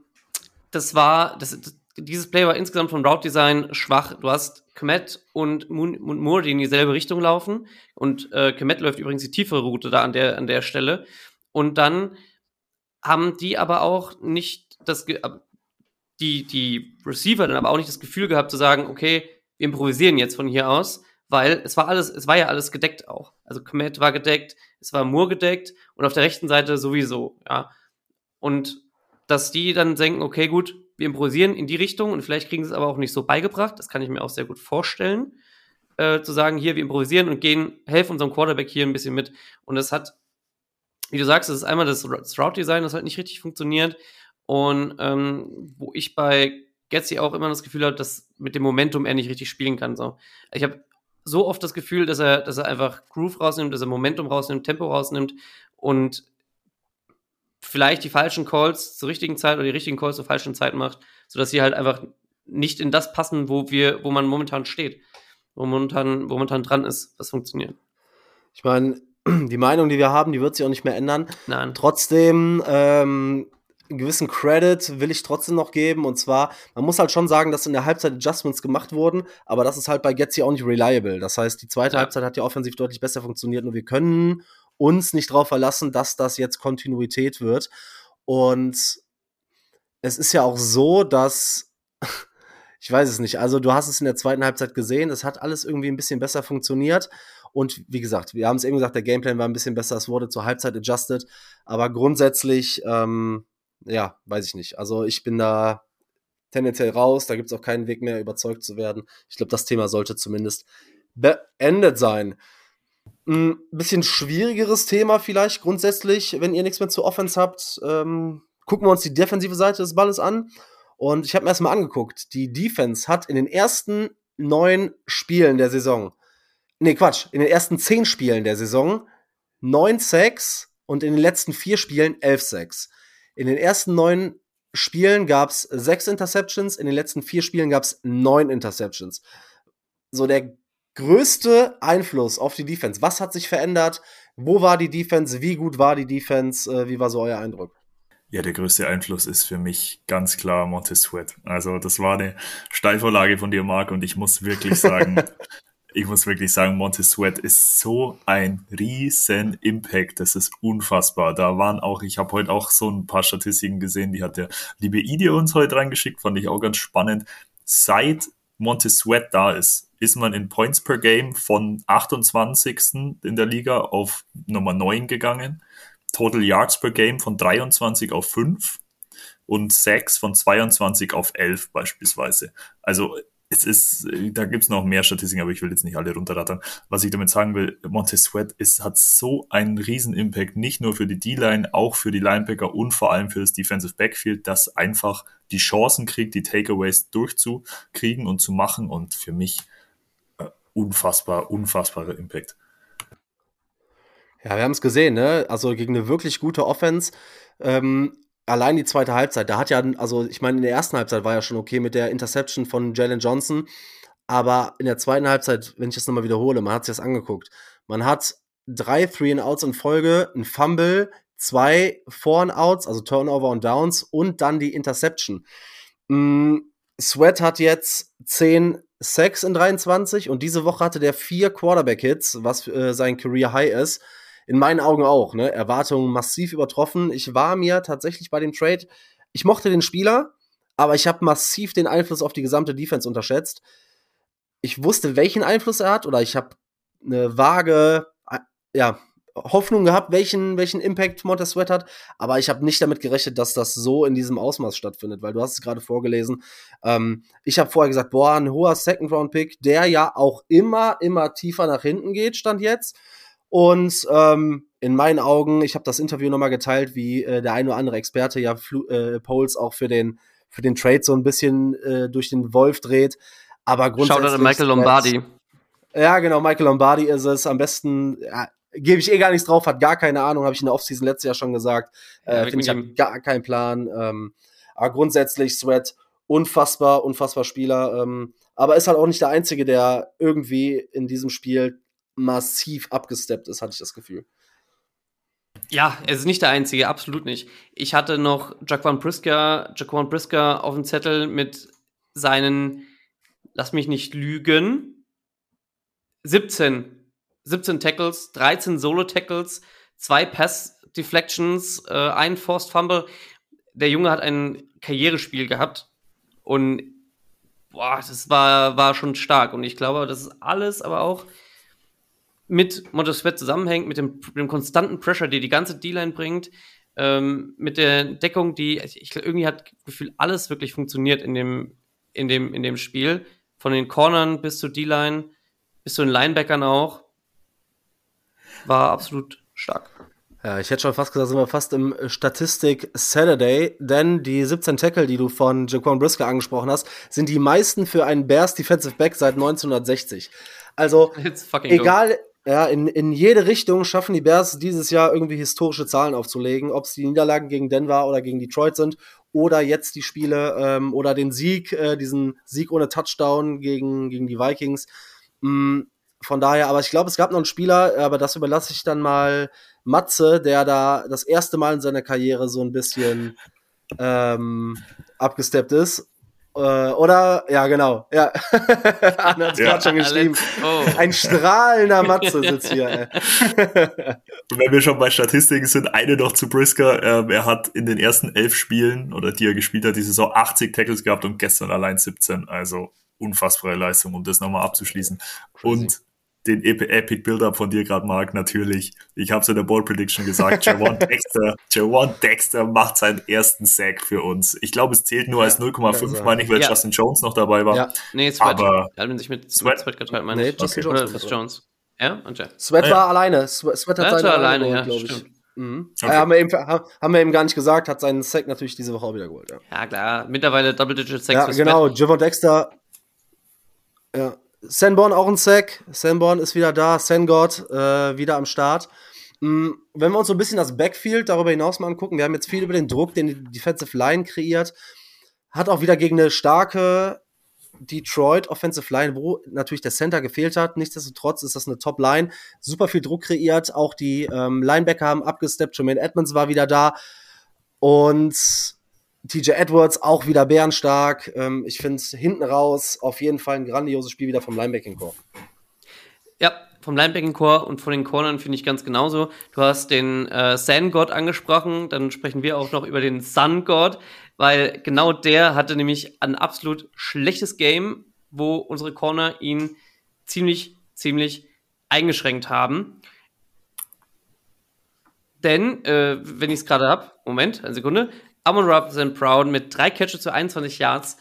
Das war, das, dieses Play war insgesamt vom Route Design schwach. Du hast Komet und, Moon, Moore, die in dieselbe Richtung laufen. Und äh, Komet läuft übrigens die tiefere Route da an der, an der Stelle. Und dann haben die aber auch nicht das, die, die Receiver dann aber auch nicht das Gefühl gehabt zu sagen, okay, wir improvisieren jetzt von hier aus, weil es war alles, es war ja alles gedeckt auch. Also Komet war gedeckt, es war Moore gedeckt und auf der rechten Seite sowieso, ja. Und dass die dann denken, okay, gut, wir improvisieren in die Richtung und vielleicht kriegen sie es aber auch nicht so beigebracht. Das kann ich mir auch sehr gut vorstellen. Äh, zu sagen, hier, wir improvisieren und gehen, helfen unserem Quarterback hier ein bisschen mit. Und das hat, wie du sagst, das ist einmal das Route-Design, das halt nicht richtig funktioniert. Und ähm, wo ich bei Getzi auch immer das Gefühl habe, dass mit dem Momentum er nicht richtig spielen kann. So. Ich habe so oft das Gefühl, dass er, dass er einfach Groove rausnimmt, dass er Momentum rausnimmt, Tempo rausnimmt und vielleicht die falschen Calls zur richtigen Zeit oder die richtigen Calls zur falschen Zeit macht, sodass sie halt einfach nicht in das passen, wo wir, wo man momentan steht, wo momentan, wo momentan dran ist, was funktioniert. Ich meine, <clears throat> die Meinung, die wir haben, die wird sich auch nicht mehr ändern. Nein. Trotzdem, ähm, einen gewissen Credit will ich trotzdem noch geben. Und zwar, man muss halt schon sagen, dass in der Halbzeit Adjustments gemacht wurden, aber das ist halt bei Getzi auch nicht reliable. Das heißt, die zweite ja. Halbzeit hat ja offensiv deutlich besser funktioniert und wir können uns nicht darauf verlassen, dass das jetzt Kontinuität wird. Und es ist ja auch so, dass <laughs> ich weiß es nicht. Also du hast es in der zweiten Halbzeit gesehen. Es hat alles irgendwie ein bisschen besser funktioniert. Und wie gesagt, wir haben es eben gesagt, der Gameplan war ein bisschen besser. Es wurde zur Halbzeit adjusted. Aber grundsätzlich, ähm, ja, weiß ich nicht. Also ich bin da tendenziell raus. Da gibt es auch keinen Weg mehr, überzeugt zu werden. Ich glaube, das Thema sollte zumindest beendet sein. Ein bisschen schwierigeres Thema vielleicht grundsätzlich, wenn ihr nichts mehr zu Offense habt. Ähm, gucken wir uns die defensive Seite des Balles an. Und ich habe mir erstmal angeguckt. Die Defense hat in den ersten neun Spielen der Saison, nee, Quatsch, in den ersten zehn Spielen der Saison neun Sacks und in den letzten vier Spielen elf Sacks. In den ersten neun Spielen gab es sechs Interceptions, in den letzten vier Spielen gab es neun Interceptions. So der größte Einfluss auf die Defense? Was hat sich verändert? Wo war die Defense? Wie gut war die Defense? Äh, wie war so euer Eindruck? Ja, der größte Einfluss ist für mich ganz klar Montez Sweat. Also das war eine Steilvorlage von dir, Marc, und ich muss wirklich sagen, <laughs> ich muss wirklich sagen, Montez Sweat ist so ein riesen Impact. Das ist unfassbar. Da waren auch, ich habe heute auch so ein paar Statistiken gesehen, die hat der liebe Idi uns heute reingeschickt, fand ich auch ganz spannend. Seit Montez Sweat da ist, ist man in Points per Game von 28. in der Liga auf Nummer 9 gegangen. Total Yards per Game von 23 auf 5 und Sacks von 22 auf 11 beispielsweise. Also es ist, da gibt's noch mehr Statistiken, aber ich will jetzt nicht alle runterrattern. Was ich damit sagen will, Montez Sweat ist, hat so einen riesen Impact, nicht nur für die D-Line, auch für die Linebacker und vor allem für das Defensive Backfield, das einfach die Chancen kriegt, die Takeaways durchzukriegen und zu machen und für mich äh, unfassbar, unfassbarer Impact. Ja, wir haben es gesehen, ne? Also gegen eine wirklich gute Offense. Ähm, allein die zweite Halbzeit, da hat ja, also ich meine, in der ersten Halbzeit war ja schon okay mit der Interception von Jalen Johnson. Aber in der zweiten Halbzeit, wenn ich das nochmal wiederhole, man hat sich das angeguckt. Man hat drei Three and Outs in Folge, ein Fumble, zwei Four and Outs, also Turnover und Downs und dann die Interception. Mm, Sweat hat jetzt zehn Sacks in 23 und diese Woche hatte der vier Quarterback-Hits, was äh, sein Career High ist in meinen Augen auch, ne? Erwartungen massiv übertroffen. Ich war mir tatsächlich bei dem Trade, ich mochte den Spieler, aber ich habe massiv den Einfluss auf die gesamte Defense unterschätzt. Ich wusste, welchen Einfluss er hat, oder ich habe eine vage, äh, ja, Hoffnung gehabt, welchen, welchen Impact Montez Sweat hat, aber ich habe nicht damit gerechnet, dass das so in diesem Ausmaß stattfindet, weil du hast es gerade vorgelesen. Ähm, ich habe vorher gesagt, boah, ein hoher Second-Round-Pick, der ja auch immer, immer tiefer nach hinten geht, stand jetzt. Und ähm, in meinen Augen, ich habe das Interview nochmal geteilt, wie äh, der ein oder andere Experte ja Flu äh, Poles auch für den, für den Trade so ein bisschen äh, durch den Wolf dreht. Aber grundsätzlich. Schaut an Michael Lombardi. Ja, genau, Michael Lombardi ist es. Am besten, ja, gebe ich eh gar nichts drauf, hat gar keine Ahnung, habe ich in der Offseason letztes Jahr schon gesagt. Äh, Finde ich, hat gar keinen Plan. Ähm, aber grundsätzlich, Sweat, unfassbar, unfassbar Spieler. Ähm, aber ist halt auch nicht der Einzige, der irgendwie in diesem Spiel massiv abgesteppt ist, hatte ich das Gefühl. Ja, er ist nicht der Einzige, absolut nicht. Ich hatte noch Jaquan Brisker, Jaquan Brisker auf dem Zettel mit seinen, lass mich nicht lügen, 17, 17 Tackles, 13 Solo-Tackles, zwei Pass-Deflections, äh, ein Forced Fumble. Der Junge hat ein Karrierespiel gehabt und boah, das war, war schon stark. Und ich glaube, das ist alles aber auch mit Montesquieu zusammenhängt, mit dem, dem konstanten Pressure, die die ganze D-Line bringt, ähm, mit der Deckung, die ich irgendwie hat Gefühl alles wirklich funktioniert in dem in dem in dem Spiel, von den Cornern bis zur D-Line, bis zu den Linebackern auch, war absolut stark. Ja, ich hätte schon fast gesagt, sind wir fast im Statistik Saturday, denn die 17 Tackle, die du von Jaquan Brisker angesprochen hast, sind die meisten für einen Bears Defensive Back seit 1960. Also egal. Ja, in, in jede Richtung schaffen die Bears dieses Jahr irgendwie historische Zahlen aufzulegen, ob es die Niederlagen gegen Denver oder gegen Detroit sind oder jetzt die Spiele ähm, oder den Sieg, äh, diesen Sieg ohne Touchdown gegen, gegen die Vikings. Mm, von daher, aber ich glaube, es gab noch einen Spieler, aber das überlasse ich dann mal Matze, der da das erste Mal in seiner Karriere so ein bisschen ähm, abgesteppt ist. Äh, oder, ja, genau. Ja. <laughs> Anna hat es ja. gerade schon geschrieben. Ein strahlender <laughs> Matze sitzt hier. Ey. Und wenn wir schon bei Statistiken sind, eine noch zu Brisker. Ähm, er hat in den ersten elf Spielen, oder die er gespielt hat, die Saison 80 Tackles gehabt und gestern allein 17. Also unfassbare Leistung, um das nochmal abzuschließen. Crazy. Und den Epic Build-Up von dir gerade, Marc, natürlich. Ich habe es in der Ball Prediction gesagt, Javon <laughs> Dexter, Javon Dexter macht seinen ersten Sack für uns. Ich glaube, es zählt nur als 0,5, also, meine ich, weil ja. Justin Jones noch dabei war. Ja. Nee, Sweat. Aber er hat sich mit Sweat, Sweat geteilt, meine nee, ich. Okay. Oder Jones. Jones. Ja, und Jeff. Sweat ah, ja. war alleine. Sweat, Sweat hat seine alleine, ja, glaube ich. Mhm. Okay. Haben, wir eben, haben wir eben gar nicht gesagt, hat seinen Sack natürlich diese Woche auch wieder geholt. Ja, ja klar. Mittlerweile Double-Digit Sacks. Ja, genau. Javon Dexter. Ja, Sanborn auch ein Sack. Sanborn ist wieder da. Sangod äh, wieder am Start. Mhm. Wenn wir uns so ein bisschen das Backfield darüber hinaus mal angucken, wir haben jetzt viel über den Druck, den die Defensive Line kreiert. Hat auch wieder gegen eine starke Detroit Offensive Line, wo natürlich der Center gefehlt hat. Nichtsdestotrotz ist das eine Top Line. Super viel Druck kreiert. Auch die ähm, Linebacker haben abgesteppt. Jermaine Edmonds war wieder da. Und TJ Edwards auch wieder bärenstark. Ähm, ich finde es hinten raus auf jeden Fall ein grandioses Spiel wieder vom Linebacking-Core. Ja, vom Linebacking-Core und von den Cornern finde ich ganz genauso. Du hast den äh, Sun-God angesprochen, dann sprechen wir auch noch über den Sun-God, weil genau der hatte nämlich ein absolut schlechtes Game, wo unsere Corner ihn ziemlich, ziemlich eingeschränkt haben. Denn, äh, wenn ich es gerade habe, Moment, eine Sekunde, Amon Robinson Brown mit drei Catches zu 21 Yards.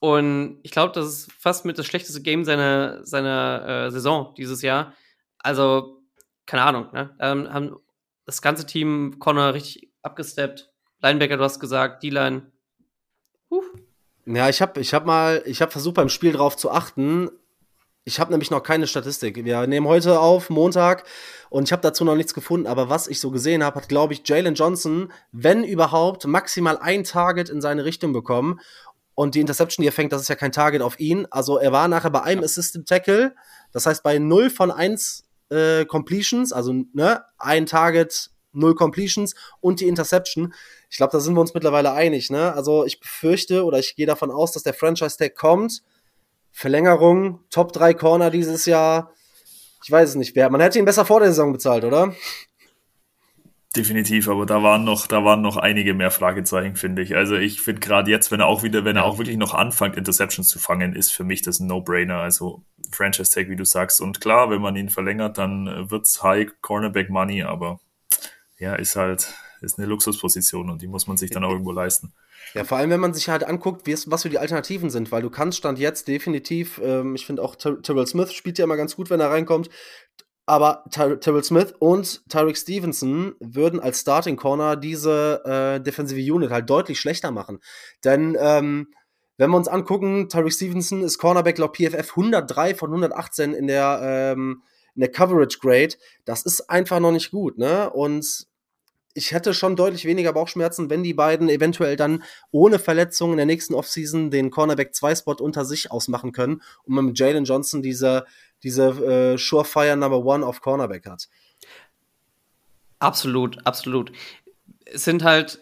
Und ich glaube, das ist fast mit das schlechteste Game seiner, seiner äh, Saison dieses Jahr. Also, keine Ahnung, ne? Ähm, haben das ganze Team Connor richtig abgesteppt. Linebacker, du hast gesagt, D-Line. Ja, ich habe ich hab mal, ich habe versucht beim Spiel drauf zu achten. Ich habe nämlich noch keine Statistik. Wir nehmen heute auf, Montag, und ich habe dazu noch nichts gefunden. Aber was ich so gesehen habe, hat, glaube ich, Jalen Johnson, wenn überhaupt, maximal ein Target in seine Richtung bekommen. Und die Interception, die er fängt, das ist ja kein Target auf ihn. Also er war nachher bei einem Assistant Tackle, das heißt bei 0 von 1 äh, Completions, also ne, ein Target, 0 Completions und die Interception. Ich glaube, da sind wir uns mittlerweile einig. Ne? Also ich befürchte oder ich gehe davon aus, dass der Franchise-Tag kommt Verlängerung, Top 3 Corner dieses Jahr. Ich weiß es nicht. Wer, man hätte ihn besser vor der Saison bezahlt, oder? Definitiv, aber da waren noch, da waren noch einige mehr Fragezeichen, finde ich. Also ich finde gerade jetzt, wenn er auch wieder, wenn er auch wirklich noch anfängt, Interceptions zu fangen, ist für mich das ein No-Brainer. Also Franchise Tag, wie du sagst. Und klar, wenn man ihn verlängert, dann wird's High Cornerback Money, aber ja, ist halt, ist eine Luxusposition und die muss man sich dann auch irgendwo leisten. Ja, vor allem, wenn man sich halt anguckt, was für die Alternativen sind, weil du kannst Stand jetzt definitiv, ähm, ich finde auch Terrell Smith spielt ja immer ganz gut, wenn er reinkommt, aber Ty Terrell Smith und Tyreek Stevenson würden als Starting Corner diese äh, defensive Unit halt deutlich schlechter machen. Denn ähm, wenn wir uns angucken, Tyreek Stevenson ist Cornerback laut PFF 103 von 118 in der, ähm, in der Coverage Grade. Das ist einfach noch nicht gut, ne? Und ich hätte schon deutlich weniger Bauchschmerzen, wenn die beiden eventuell dann ohne Verletzung in der nächsten Offseason den Cornerback 2 Spot unter sich ausmachen können und man mit Jalen Johnson diese, diese äh, Surefire Number One auf Cornerback hat. Absolut, absolut. Es sind halt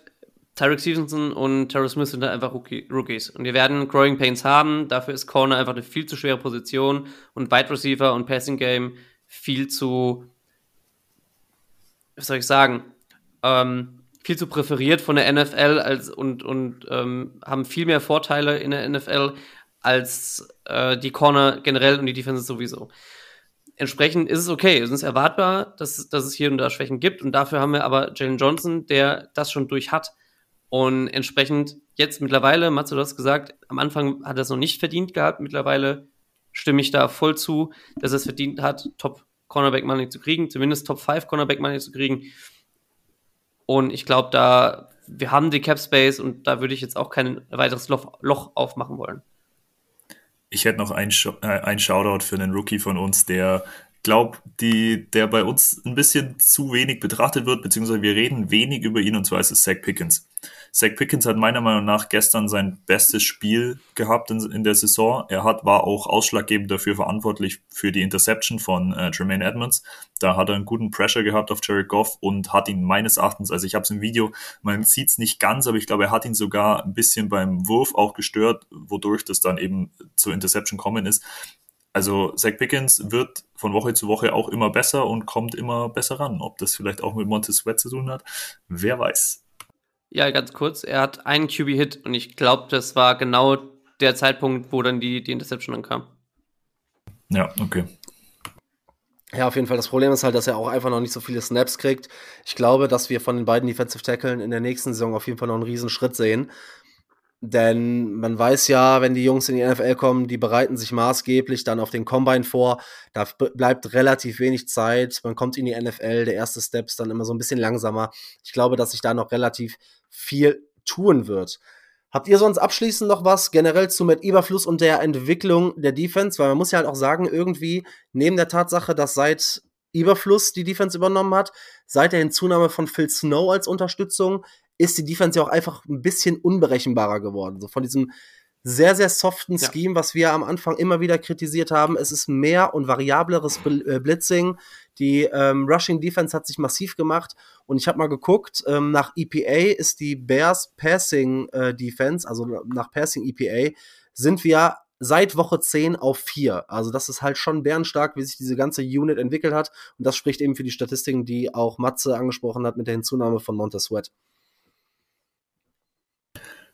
Tyreek Stevenson und Terrell Smith sind halt einfach Rookie, Rookies. Und wir werden Growing Pains haben. Dafür ist Corner einfach eine viel zu schwere Position und Wide Receiver und Passing Game viel zu, was soll ich sagen, ähm, viel zu präferiert von der NFL als, und, und ähm, haben viel mehr Vorteile in der NFL als äh, die Corner generell und die Defense sowieso. Entsprechend ist es okay, es ist erwartbar, dass, dass es hier und da Schwächen gibt und dafür haben wir aber Jalen Johnson, der das schon durch hat. Und entsprechend jetzt mittlerweile, Matze, du hast gesagt, am Anfang hat er es noch nicht verdient gehabt, mittlerweile stimme ich da voll zu, dass er es verdient hat, Top Cornerback Money zu kriegen, zumindest Top 5 Cornerback Money zu kriegen. Und ich glaube, da, wir haben die Cap Space und da würde ich jetzt auch kein weiteres Loch, Loch aufmachen wollen. Ich hätte noch ein, äh, ein Shoutout für einen Rookie von uns, der glaube, die, der bei uns ein bisschen zu wenig betrachtet wird, beziehungsweise wir reden wenig über ihn, und zwar ist es Zach Pickens. Zach Pickens hat meiner Meinung nach gestern sein bestes Spiel gehabt in, in der Saison. Er hat, war auch ausschlaggebend dafür verantwortlich für die Interception von äh, Jermaine Edmonds. Da hat er einen guten Pressure gehabt auf Jared Goff und hat ihn meines Erachtens, also ich habe es im Video, man sieht es nicht ganz, aber ich glaube, er hat ihn sogar ein bisschen beim Wurf auch gestört, wodurch das dann eben zur Interception kommen ist. Also Zach Pickens wird von Woche zu Woche auch immer besser und kommt immer besser ran. Ob das vielleicht auch mit Montez Sweat zu tun hat, wer weiß. Ja, ganz kurz, er hat einen QB-Hit und ich glaube, das war genau der Zeitpunkt, wo dann die, die Interception dann kam. Ja, okay. Ja, auf jeden Fall. Das Problem ist halt, dass er auch einfach noch nicht so viele Snaps kriegt. Ich glaube, dass wir von den beiden Defensive Tackeln in der nächsten Saison auf jeden Fall noch einen riesen Schritt sehen. Denn man weiß ja, wenn die Jungs in die NFL kommen, die bereiten sich maßgeblich dann auf den Combine vor. Da bleibt relativ wenig Zeit. Man kommt in die NFL. Der erste Step ist dann immer so ein bisschen langsamer. Ich glaube, dass sich da noch relativ viel tun wird. Habt ihr sonst abschließend noch was generell zu Matt Eberfluss und der Entwicklung der Defense? Weil man muss ja halt auch sagen, irgendwie neben der Tatsache, dass seit Überfluss die Defense übernommen hat, seit der Hinzunahme von Phil Snow als Unterstützung, ist die Defense ja auch einfach ein bisschen unberechenbarer geworden. So von diesem sehr, sehr soften Scheme, ja. was wir am Anfang immer wieder kritisiert haben. Es ist mehr und variableres äh, Blitzing. Die ähm, Rushing Defense hat sich massiv gemacht. Und ich habe mal geguckt, ähm, nach EPA ist die Bears Passing äh, Defense, also nach Passing EPA, sind wir seit Woche 10 auf 4. Also das ist halt schon bärenstark, wie sich diese ganze Unit entwickelt hat. Und das spricht eben für die Statistiken, die auch Matze angesprochen hat mit der Hinzunahme von Montez Sweat.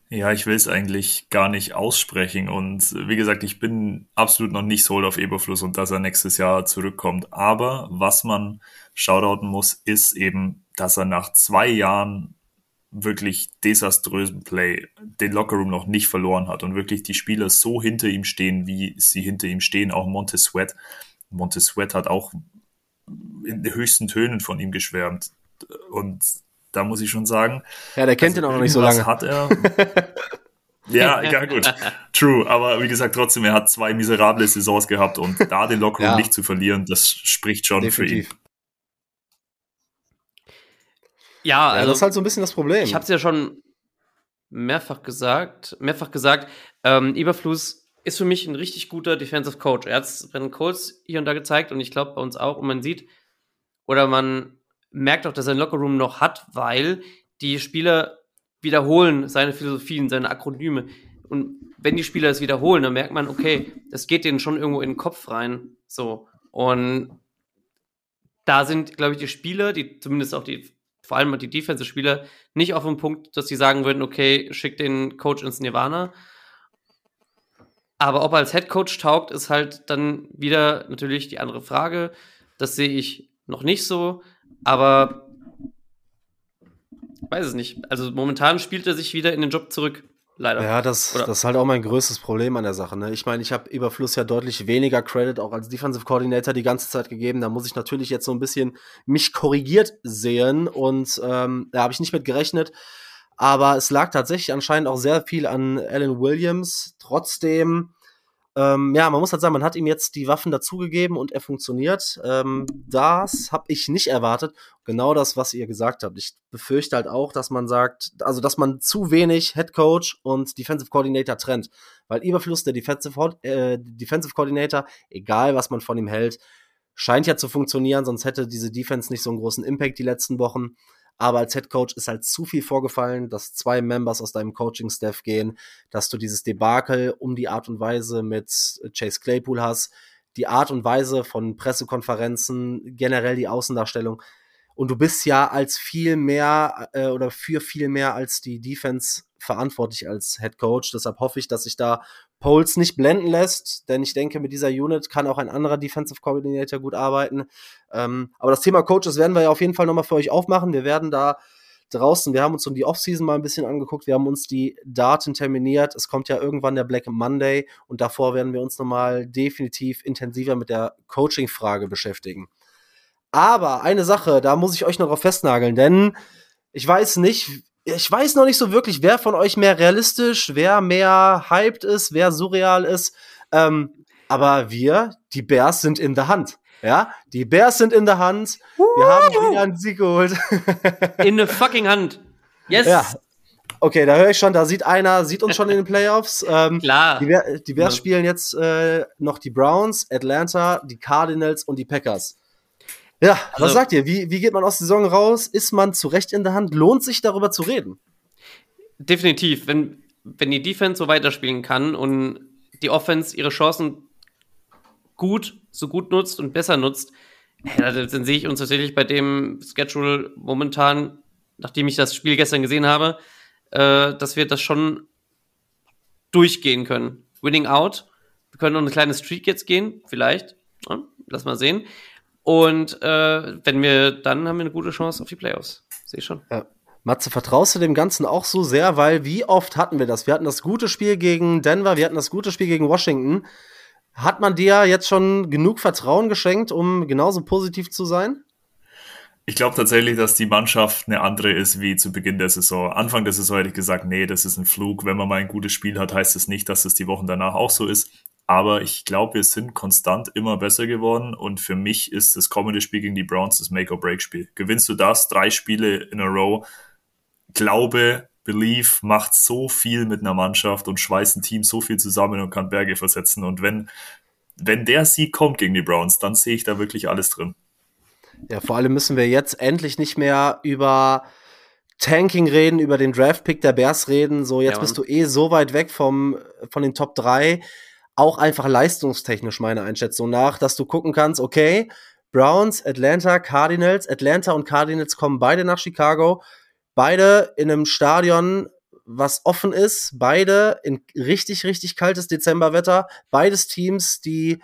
Ja, ich will es eigentlich gar nicht aussprechen. Und wie gesagt, ich bin absolut noch nicht sold auf Eberfluss und dass er nächstes Jahr zurückkommt. Aber was man shoutouten muss, ist eben dass er nach zwei Jahren wirklich desaströsen Play den Lockerroom noch nicht verloren hat und wirklich die Spieler so hinter ihm stehen, wie sie hinter ihm stehen, auch Monte Sweat. Monte Sweat hat auch in den höchsten Tönen von ihm geschwärmt. Und da muss ich schon sagen. Ja, der kennt also ihn auch noch nicht so lange. hat er. <laughs> ja, ja, gut. True. Aber wie gesagt, trotzdem, er hat zwei miserable Saisons gehabt und da den Lockerroom ja. nicht zu verlieren, das spricht schon Definitiv. für ihn. Ja, also, ja, das ist halt so ein bisschen das Problem. Ich habe es ja schon mehrfach gesagt, mehrfach gesagt, ähm, Eberflus ist für mich ein richtig guter Defensive Coach. Er hat es bei den Colts hier und da gezeigt und ich glaube bei uns auch. Und man sieht, oder man merkt auch, dass er ein Lockerroom noch hat, weil die Spieler wiederholen seine Philosophien, seine Akronyme. Und wenn die Spieler es wiederholen, dann merkt man, okay, das geht denen schon irgendwo in den Kopf rein. So. Und da sind, glaube ich, die Spieler, die zumindest auch die vor allem die Defensive-Spieler, nicht auf dem Punkt, dass sie sagen würden, okay, schick den Coach ins Nirvana. Aber ob er als Head Coach taugt, ist halt dann wieder natürlich die andere Frage. Das sehe ich noch nicht so, aber ich weiß es nicht. Also momentan spielt er sich wieder in den Job zurück leider. Ja, das, das ist halt auch mein größtes Problem an der Sache. Ne? Ich meine, ich habe Überfluss ja deutlich weniger Credit auch als Defensive Coordinator die ganze Zeit gegeben. Da muss ich natürlich jetzt so ein bisschen mich korrigiert sehen und ähm, da habe ich nicht mit gerechnet. Aber es lag tatsächlich anscheinend auch sehr viel an Alan Williams. Trotzdem ähm, ja, man muss halt sagen, man hat ihm jetzt die Waffen dazugegeben und er funktioniert. Ähm, das habe ich nicht erwartet. Genau das, was ihr gesagt habt. Ich befürchte halt auch, dass man sagt, also dass man zu wenig Head Coach und Defensive Coordinator trennt. Weil Überfluss der Defensive, äh, Defensive Coordinator, egal was man von ihm hält, scheint ja zu funktionieren, sonst hätte diese Defense nicht so einen großen Impact die letzten Wochen. Aber als Head Coach ist halt zu viel vorgefallen, dass zwei Members aus deinem Coaching-Staff gehen, dass du dieses Debakel um die Art und Weise mit Chase Claypool hast, die Art und Weise von Pressekonferenzen, generell die Außendarstellung. Und du bist ja als viel mehr äh, oder für viel mehr als die Defense verantwortlich als Head Coach. Deshalb hoffe ich, dass sich da Poles nicht blenden lässt, denn ich denke, mit dieser Unit kann auch ein anderer Defensive Coordinator gut arbeiten. Ähm, aber das Thema Coaches werden wir ja auf jeden Fall nochmal für euch aufmachen. Wir werden da draußen, wir haben uns um die Offseason mal ein bisschen angeguckt, wir haben uns die Daten terminiert. Es kommt ja irgendwann der Black Monday und davor werden wir uns nochmal definitiv intensiver mit der Coaching-Frage beschäftigen. Aber eine Sache, da muss ich euch noch drauf festnageln, denn ich weiß nicht, ich weiß noch nicht so wirklich, wer von euch mehr realistisch, wer mehr hyped ist, wer surreal ist. Ähm, aber wir, die Bears, sind in der Hand. Ja, die Bears sind in der Hand. Wir haben wieder einen Sieg geholt. <laughs> in der fucking Hand. Yes. Ja. Okay, da höre ich schon, da sieht einer, sieht uns schon in den Playoffs. Ähm, Klar. Die, Bears, die Bears spielen jetzt äh, noch die Browns, Atlanta, die Cardinals und die Packers. Ja, also, was sagt ihr? Wie, wie geht man aus der Saison raus? Ist man zu Recht in der Hand? Lohnt sich darüber zu reden? Definitiv. Wenn, wenn die Defense so weiterspielen kann und die Offense ihre Chancen gut, so gut nutzt und besser nutzt, dann, sehe ich uns tatsächlich bei dem Schedule momentan, nachdem ich das Spiel gestern gesehen habe, äh, dass wir das schon durchgehen können. Winning out. Wir können noch eine kleine Streak jetzt gehen, vielleicht. Ja, lass mal sehen. Und äh, wenn wir, dann haben wir eine gute Chance auf die Playoffs. Sehe ich schon. Ja. Matze, vertraust du dem Ganzen auch so sehr? Weil wie oft hatten wir das? Wir hatten das gute Spiel gegen Denver, wir hatten das gute Spiel gegen Washington. Hat man dir jetzt schon genug Vertrauen geschenkt, um genauso positiv zu sein? Ich glaube tatsächlich, dass die Mannschaft eine andere ist wie zu Beginn der Saison. Anfang der Saison hätte ich gesagt, nee, das ist ein Flug. Wenn man mal ein gutes Spiel hat, heißt es das nicht, dass es die Wochen danach auch so ist. Aber ich glaube, wir sind konstant immer besser geworden. Und für mich ist das kommende Spiel gegen die Browns das Make-or-Break-Spiel. Gewinnst du das, drei Spiele in a row, Glaube, Belief macht so viel mit einer Mannschaft und schweißt ein Team so viel zusammen und kann Berge versetzen. Und wenn, wenn der Sieg kommt gegen die Browns, dann sehe ich da wirklich alles drin. Ja, vor allem müssen wir jetzt endlich nicht mehr über Tanking reden, über den Draft-Pick der Bears reden. So, jetzt ja, bist du eh so weit weg vom, von den Top 3 auch einfach leistungstechnisch meiner Einschätzung nach, dass du gucken kannst, okay, Browns, Atlanta, Cardinals, Atlanta und Cardinals kommen beide nach Chicago, beide in einem Stadion, was offen ist, beide in richtig, richtig kaltes Dezemberwetter, beides Teams, die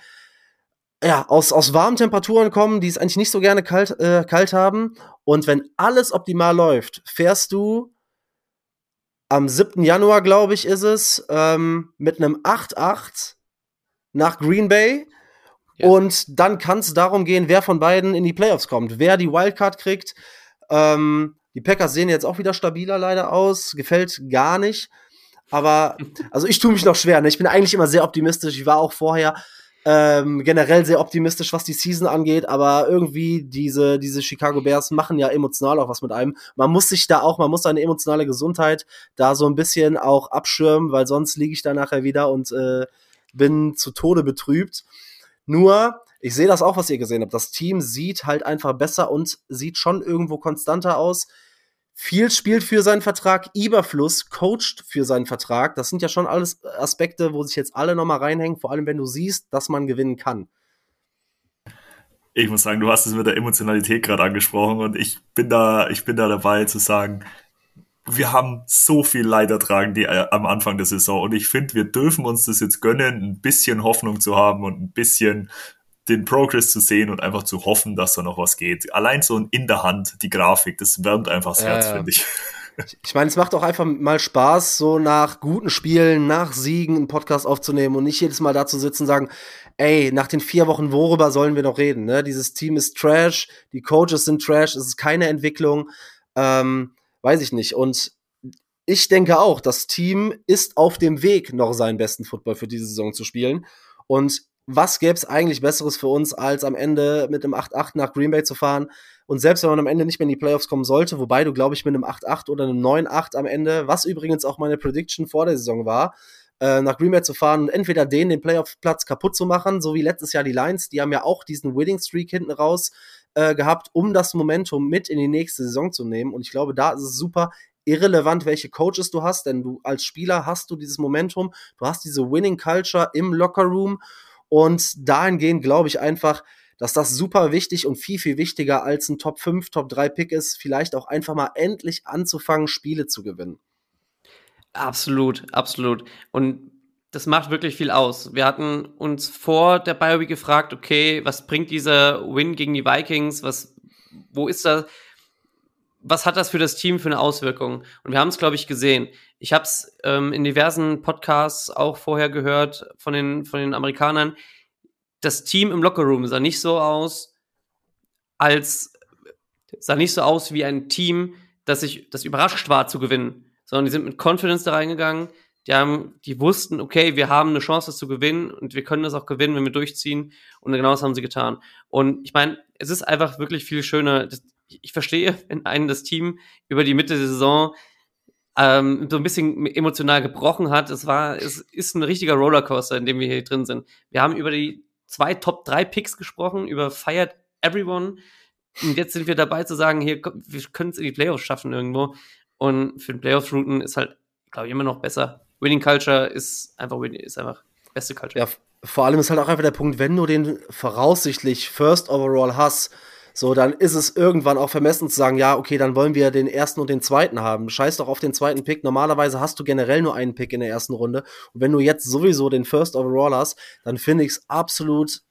ja, aus, aus warmen Temperaturen kommen, die es eigentlich nicht so gerne kalt, äh, kalt haben. Und wenn alles optimal läuft, fährst du am 7. Januar, glaube ich, ist es, ähm, mit einem 8-8 nach Green Bay. Ja. Und dann kann es darum gehen, wer von beiden in die Playoffs kommt, wer die Wildcard kriegt. Ähm, die Packers sehen jetzt auch wieder stabiler leider aus, gefällt gar nicht. Aber, <laughs> also ich tue mich noch schwer. Ne? Ich bin eigentlich immer sehr optimistisch. Ich war auch vorher ähm, generell sehr optimistisch, was die Season angeht, aber irgendwie diese, diese Chicago Bears machen ja emotional auch was mit einem. Man muss sich da auch, man muss seine emotionale Gesundheit da so ein bisschen auch abschirmen, weil sonst liege ich da nachher wieder und äh, bin zu Tode betrübt. Nur, ich sehe das auch, was ihr gesehen habt. Das Team sieht halt einfach besser und sieht schon irgendwo konstanter aus. Viel spielt für seinen Vertrag, Überfluss coacht für seinen Vertrag. Das sind ja schon alles Aspekte, wo sich jetzt alle nochmal reinhängen, vor allem wenn du siehst, dass man gewinnen kann. Ich muss sagen, du hast es mit der Emotionalität gerade angesprochen und ich bin da, ich bin da dabei zu sagen, wir haben so viel Leid ertragen die, äh, am Anfang der Saison und ich finde, wir dürfen uns das jetzt gönnen, ein bisschen Hoffnung zu haben und ein bisschen den Progress zu sehen und einfach zu hoffen, dass da noch was geht. Allein so in der Hand, die Grafik, das wärmt einfach das Herz, ja, finde ich. Ich meine, es macht auch einfach mal Spaß, so nach guten Spielen, nach Siegen einen Podcast aufzunehmen und nicht jedes Mal da zu sitzen und sagen, ey, nach den vier Wochen, worüber sollen wir noch reden? Ne? Dieses Team ist Trash, die Coaches sind Trash, es ist keine Entwicklung, ähm, weiß ich nicht. Und ich denke auch, das Team ist auf dem Weg, noch seinen besten Football für diese Saison zu spielen. Und was gäbe es eigentlich Besseres für uns, als am Ende mit einem 8-8 nach Green Bay zu fahren? Und selbst wenn man am Ende nicht mehr in die Playoffs kommen sollte, wobei du, glaube ich, mit einem 8-8 oder einem 9-8 am Ende, was übrigens auch meine Prediction vor der Saison war, äh, nach Green Bay zu fahren und entweder den, den Playoff-Platz kaputt zu machen, so wie letztes Jahr die Lions, die haben ja auch diesen Winning-Streak hinten raus äh, gehabt, um das Momentum mit in die nächste Saison zu nehmen. Und ich glaube, da ist es super, irrelevant, welche Coaches du hast, denn du als Spieler hast du dieses Momentum, du hast diese Winning Culture im Locker Room und dahingehend glaube ich einfach, dass das super wichtig und viel, viel wichtiger als ein Top 5, Top 3 Pick ist, vielleicht auch einfach mal endlich anzufangen, Spiele zu gewinnen. Absolut, absolut. Und das macht wirklich viel aus. Wir hatten uns vor der Bio gefragt, okay, was bringt dieser Win gegen die Vikings? Was, wo ist das? Was hat das für das Team für eine Auswirkung? Und wir haben es, glaube ich, gesehen. Ich habe es ähm, in diversen Podcasts auch vorher gehört von den, von den Amerikanern. Das Team im Lockerroom sah nicht so aus, als sah nicht so aus wie ein Team, das sich das überrascht war zu gewinnen, sondern die sind mit Confidence da reingegangen. Die haben, die wussten, okay, wir haben eine Chance, das zu gewinnen und wir können das auch gewinnen, wenn wir durchziehen. Und genau das haben sie getan. Und ich meine, es ist einfach wirklich viel schöner. Ich verstehe, <laughs> wenn einen das Team über die Mitte der Saison ähm, so ein bisschen emotional gebrochen hat. Es war, es ist ein richtiger Rollercoaster, in dem wir hier drin sind. Wir haben über die zwei Top 3 Picks gesprochen, über Fired Everyone. Und jetzt sind wir dabei zu sagen, hier, wir können es in die Playoffs schaffen irgendwo. Und für den Playoffs-Routen ist halt, glaube ich, immer noch besser. Winning Culture ist einfach, ist einfach beste Culture. Ja, vor allem ist halt auch einfach der Punkt, wenn du den voraussichtlich First Overall hast, so, dann ist es irgendwann auch vermessen zu sagen, ja, okay, dann wollen wir den ersten und den zweiten haben. Scheiß doch auf den zweiten Pick. Normalerweise hast du generell nur einen Pick in der ersten Runde. Und wenn du jetzt sowieso den First Overall hast, dann finde ich es absolut,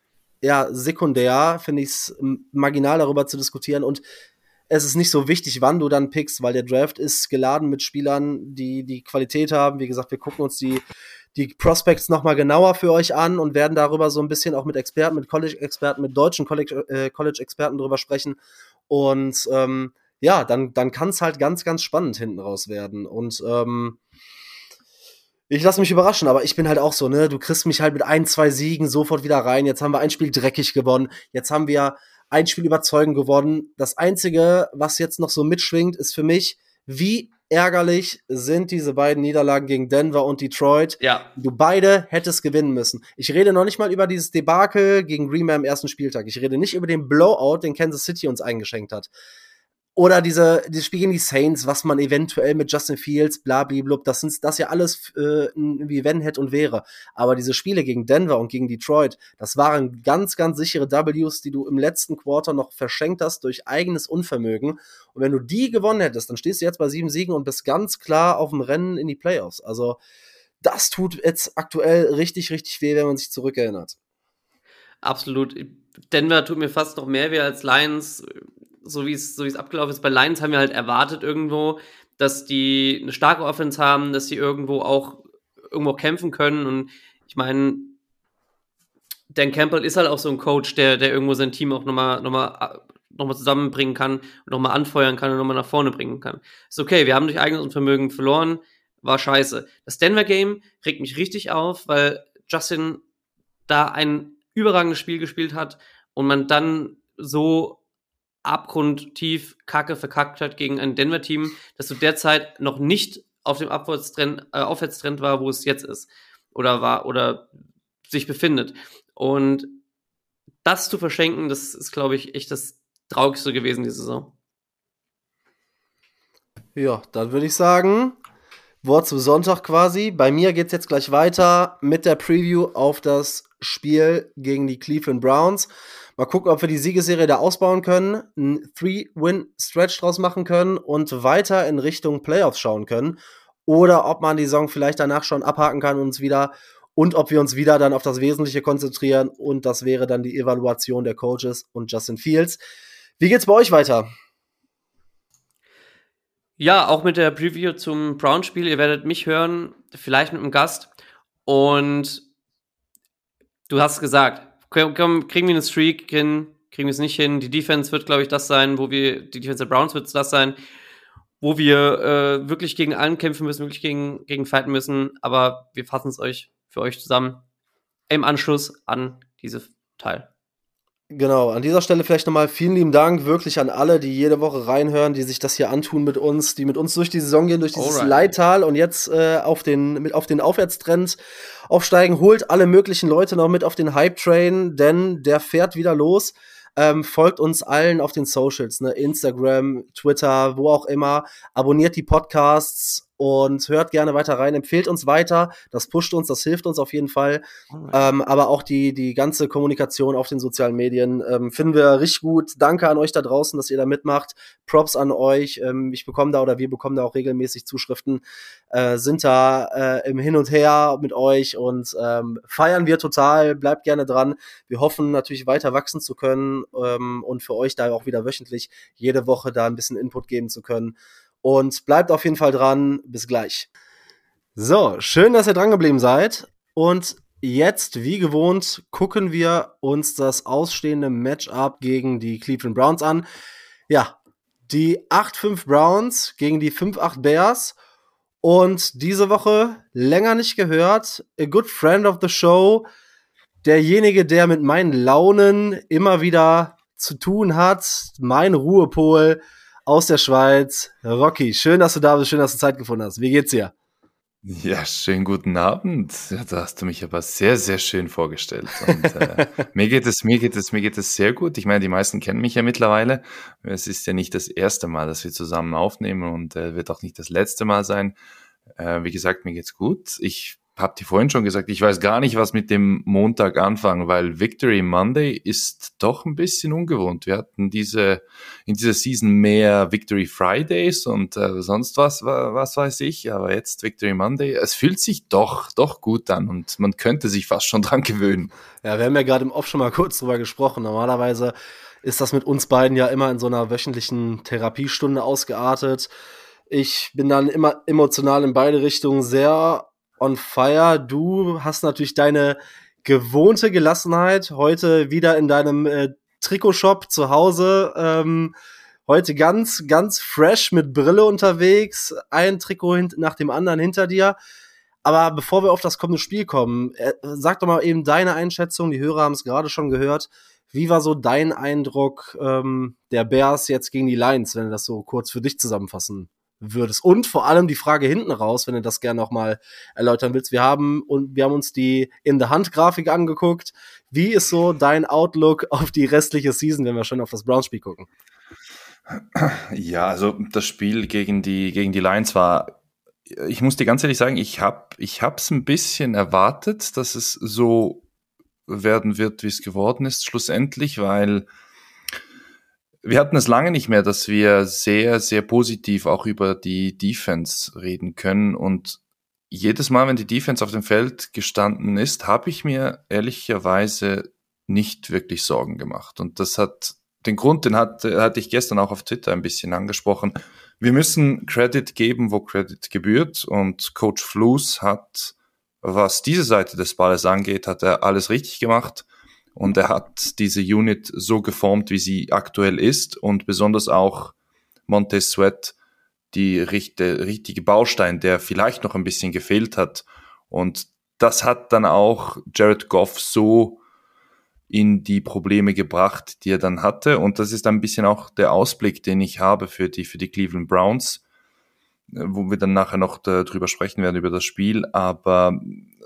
ja, sekundär, finde ich es marginal darüber zu diskutieren. Und es ist nicht so wichtig, wann du dann pickst, weil der Draft ist geladen mit Spielern, die die Qualität haben. Wie gesagt, wir gucken uns die die Prospects nochmal genauer für euch an und werden darüber so ein bisschen auch mit Experten, mit College-Experten, mit deutschen äh, College-Experten äh, drüber sprechen. Und ähm, ja, dann, dann kann es halt ganz, ganz spannend hinten raus werden. Und ähm, ich lasse mich überraschen, aber ich bin halt auch so, ne? Du kriegst mich halt mit ein, zwei Siegen sofort wieder rein. Jetzt haben wir ein Spiel dreckig gewonnen. Jetzt haben wir ein Spiel überzeugend gewonnen. Das Einzige, was jetzt noch so mitschwingt, ist für mich, wie ärgerlich sind diese beiden Niederlagen gegen Denver und Detroit. Ja. Du beide hättest gewinnen müssen. Ich rede noch nicht mal über dieses Debakel gegen Green Bay am ersten Spieltag. Ich rede nicht über den Blowout, den Kansas City uns eingeschenkt hat. Oder diese, dieses Spiel gegen die Saints, was man eventuell mit Justin Fields, blablablub, das sind das ja alles äh, wie wenn, hätte und wäre. Aber diese Spiele gegen Denver und gegen Detroit, das waren ganz, ganz sichere Ws, die du im letzten Quarter noch verschenkt hast durch eigenes Unvermögen. Und wenn du die gewonnen hättest, dann stehst du jetzt bei sieben Siegen und bist ganz klar auf dem Rennen in die Playoffs. Also, das tut jetzt aktuell richtig, richtig weh, wenn man sich zurückerinnert. Absolut. Denver tut mir fast noch mehr weh als Lions so wie es so es abgelaufen ist. Bei Lions haben wir halt erwartet irgendwo, dass die eine starke Offense haben, dass sie irgendwo auch irgendwo kämpfen können. Und ich meine, Dan Campbell ist halt auch so ein Coach, der, der irgendwo sein Team auch nochmal noch mal, noch mal zusammenbringen kann und nochmal anfeuern kann und nochmal nach vorne bringen kann. Ist okay, wir haben durch eigenes Unvermögen verloren, war scheiße. Das Denver Game regt mich richtig auf, weil Justin da ein überragendes Spiel gespielt hat und man dann so abgrundtief Kacke verkackt hat gegen ein Denver-Team, das zu der Zeit noch nicht auf dem Abwärtstrend, äh, Aufwärtstrend war, wo es jetzt ist. Oder war, oder sich befindet. Und das zu verschenken, das ist, glaube ich, echt das Traurigste gewesen, die Saison. Ja, dann würde ich sagen, Wort zum Sonntag quasi. Bei mir geht es jetzt gleich weiter mit der Preview auf das Spiel gegen die Cleveland Browns. Mal gucken, ob wir die Siegesserie da ausbauen können, einen Three-Win-Stretch draus machen können und weiter in Richtung Playoffs schauen können. Oder ob man die Saison vielleicht danach schon abhaken kann und uns wieder und ob wir uns wieder dann auf das Wesentliche konzentrieren und das wäre dann die Evaluation der Coaches und Justin Fields. Wie geht's bei euch weiter? Ja, auch mit der Preview zum Brown-Spiel. Ihr werdet mich hören, vielleicht mit einem Gast. Und du hast gesagt, komm, kriegen wir eine Streak hin, kriegen wir es nicht hin. Die Defense wird, glaube ich, das sein, wo wir, die Defense der Browns wird das sein, wo wir äh, wirklich gegen allen kämpfen müssen, wirklich gegen, gegen fighten müssen. Aber wir fassen es euch für euch zusammen im Anschluss an diese Teil. Genau, an dieser Stelle vielleicht nochmal vielen lieben Dank wirklich an alle, die jede Woche reinhören, die sich das hier antun mit uns, die mit uns durch die Saison gehen, durch dieses Alright. Leittal und jetzt äh, auf, den, mit, auf den Aufwärtstrend aufsteigen. Holt alle möglichen Leute noch mit auf den Hype-Train, denn der fährt wieder los. Ähm, folgt uns allen auf den Socials, ne? Instagram, Twitter, wo auch immer. Abonniert die Podcasts und hört gerne weiter rein, empfehlt uns weiter, das pusht uns, das hilft uns auf jeden Fall. Ähm, aber auch die, die ganze Kommunikation auf den sozialen Medien ähm, finden wir richtig gut. Danke an euch da draußen, dass ihr da mitmacht. Props an euch. Ähm, ich bekomme da oder wir bekommen da auch regelmäßig Zuschriften, äh, sind da äh, im Hin und Her mit euch und ähm, feiern wir total. Bleibt gerne dran. Wir hoffen natürlich weiter wachsen zu können ähm, und für euch da auch wieder wöchentlich jede Woche da ein bisschen Input geben zu können. Und bleibt auf jeden Fall dran. Bis gleich. So, schön, dass ihr dran geblieben seid. Und jetzt, wie gewohnt, gucken wir uns das ausstehende Matchup gegen die Cleveland Browns an. Ja, die 8-5 Browns gegen die 5-8 Bears. Und diese Woche länger nicht gehört. A good friend of the show. Derjenige, der mit meinen Launen immer wieder zu tun hat. Mein Ruhepol aus der Schweiz. Rocky, schön, dass du da bist, schön, dass du Zeit gefunden hast. Wie geht's dir? Ja, schönen guten Abend. Ja, da hast du mich aber sehr, sehr schön vorgestellt. Und äh, <laughs> mir geht es, mir geht es, mir geht es sehr gut. Ich meine, die meisten kennen mich ja mittlerweile. Es ist ja nicht das erste Mal, dass wir zusammen aufnehmen und äh, wird auch nicht das letzte Mal sein. Äh, wie gesagt, mir geht's gut. Ich habe dir vorhin schon gesagt, ich weiß gar nicht, was mit dem Montag anfangen, weil Victory Monday ist doch ein bisschen ungewohnt. Wir hatten diese in dieser Season mehr Victory Fridays und äh, sonst was, was weiß ich, aber jetzt Victory Monday. Es fühlt sich doch doch gut an und man könnte sich fast schon <laughs> dran gewöhnen. Ja, wir haben ja gerade im Off schon mal kurz drüber gesprochen. Normalerweise ist das mit uns beiden ja immer in so einer wöchentlichen Therapiestunde ausgeartet. Ich bin dann immer emotional in beide Richtungen sehr on fire. Du hast natürlich deine gewohnte Gelassenheit heute wieder in deinem äh, Trikotshop zu Hause. Ähm, heute ganz, ganz fresh mit Brille unterwegs. Ein Trikot nach dem anderen hinter dir. Aber bevor wir auf das kommende Spiel kommen, äh, sag doch mal eben deine Einschätzung. Die Hörer haben es gerade schon gehört. Wie war so dein Eindruck ähm, der Bears jetzt gegen die Lions, wenn du das so kurz für dich zusammenfassen würdest. Und vor allem die Frage hinten raus, wenn du das gerne noch mal erläutern willst. Wir haben wir haben uns die in der Hand Grafik angeguckt. Wie ist so dein Outlook auf die restliche Season, wenn wir schon auf das Browns Spiel gucken? Ja, also das Spiel gegen die gegen die Lions war ich muss dir ganz ehrlich sagen, ich habe ich ein bisschen erwartet, dass es so werden wird, wie es geworden ist schlussendlich, weil wir hatten es lange nicht mehr, dass wir sehr, sehr positiv auch über die Defense reden können. Und jedes Mal, wenn die Defense auf dem Feld gestanden ist, habe ich mir ehrlicherweise nicht wirklich Sorgen gemacht. Und das hat den Grund, den hat, hatte ich gestern auch auf Twitter ein bisschen angesprochen. Wir müssen Credit geben, wo Credit gebührt. Und Coach Flus hat, was diese Seite des Balles angeht, hat er alles richtig gemacht. Und er hat diese Unit so geformt, wie sie aktuell ist. Und besonders auch Montez Sweat, die richtige, richtige Baustein, der vielleicht noch ein bisschen gefehlt hat. Und das hat dann auch Jared Goff so in die Probleme gebracht, die er dann hatte. Und das ist ein bisschen auch der Ausblick, den ich habe für die, für die Cleveland Browns, wo wir dann nachher noch darüber sprechen werden, über das Spiel. Aber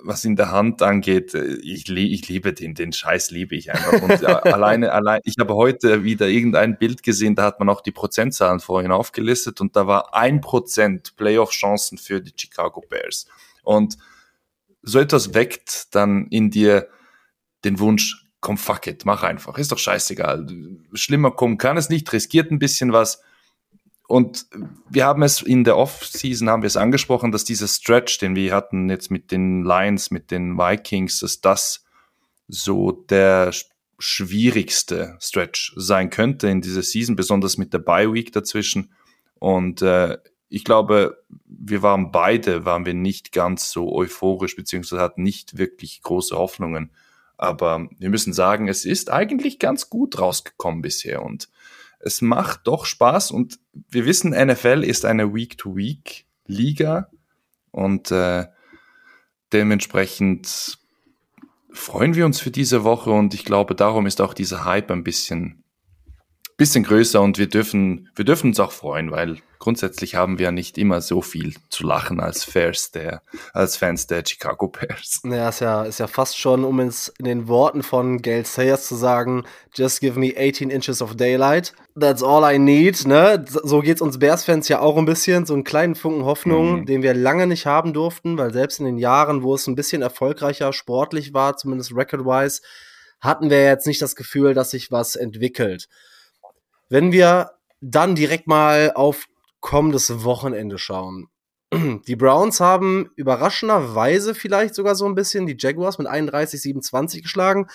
was in der Hand angeht, äh, ich, ich liebe den, den Scheiß liebe ich einfach. Und <laughs> alleine, allein, ich habe heute wieder irgendein Bild gesehen, da hat man auch die Prozentzahlen vorhin aufgelistet und da war ein Prozent Playoff-Chancen für die Chicago Bears. Und so etwas weckt dann in dir den Wunsch, komm, fuck it, mach einfach. Ist doch scheißegal. Schlimmer kommen kann es nicht, riskiert ein bisschen was. Und wir haben es in der Off-Season haben wir es angesprochen, dass dieser Stretch, den wir hatten jetzt mit den Lions, mit den Vikings, dass das so der schwierigste Stretch sein könnte in dieser Season, besonders mit der Bye Week dazwischen. Und äh, ich glaube, wir waren beide, waren wir nicht ganz so euphorisch, beziehungsweise hatten nicht wirklich große Hoffnungen aber wir müssen sagen, es ist eigentlich ganz gut rausgekommen bisher und es macht doch Spaß und wir wissen, NFL ist eine Week-to-Week-Liga und äh, dementsprechend freuen wir uns für diese Woche und ich glaube, darum ist auch dieser Hype ein bisschen, bisschen größer und wir dürfen, wir dürfen uns auch freuen, weil grundsätzlich haben wir ja nicht immer so viel zu lachen als Fans der, als Fans der Chicago Bears. Ja, ist ja, ist ja fast schon, um es in den Worten von Gail Sayers zu sagen, just give me 18 inches of daylight. That's all I need, ne? So geht's uns Bears-Fans ja auch ein bisschen, so einen kleinen Funken Hoffnung, mhm. den wir lange nicht haben durften, weil selbst in den Jahren, wo es ein bisschen erfolgreicher sportlich war, zumindest record-wise, hatten wir jetzt nicht das Gefühl, dass sich was entwickelt. Wenn wir dann direkt mal auf kommendes Wochenende schauen. <clears throat> Die Browns haben überraschenderweise vielleicht sogar so ein bisschen die Jaguars mit 31-27 geschlagen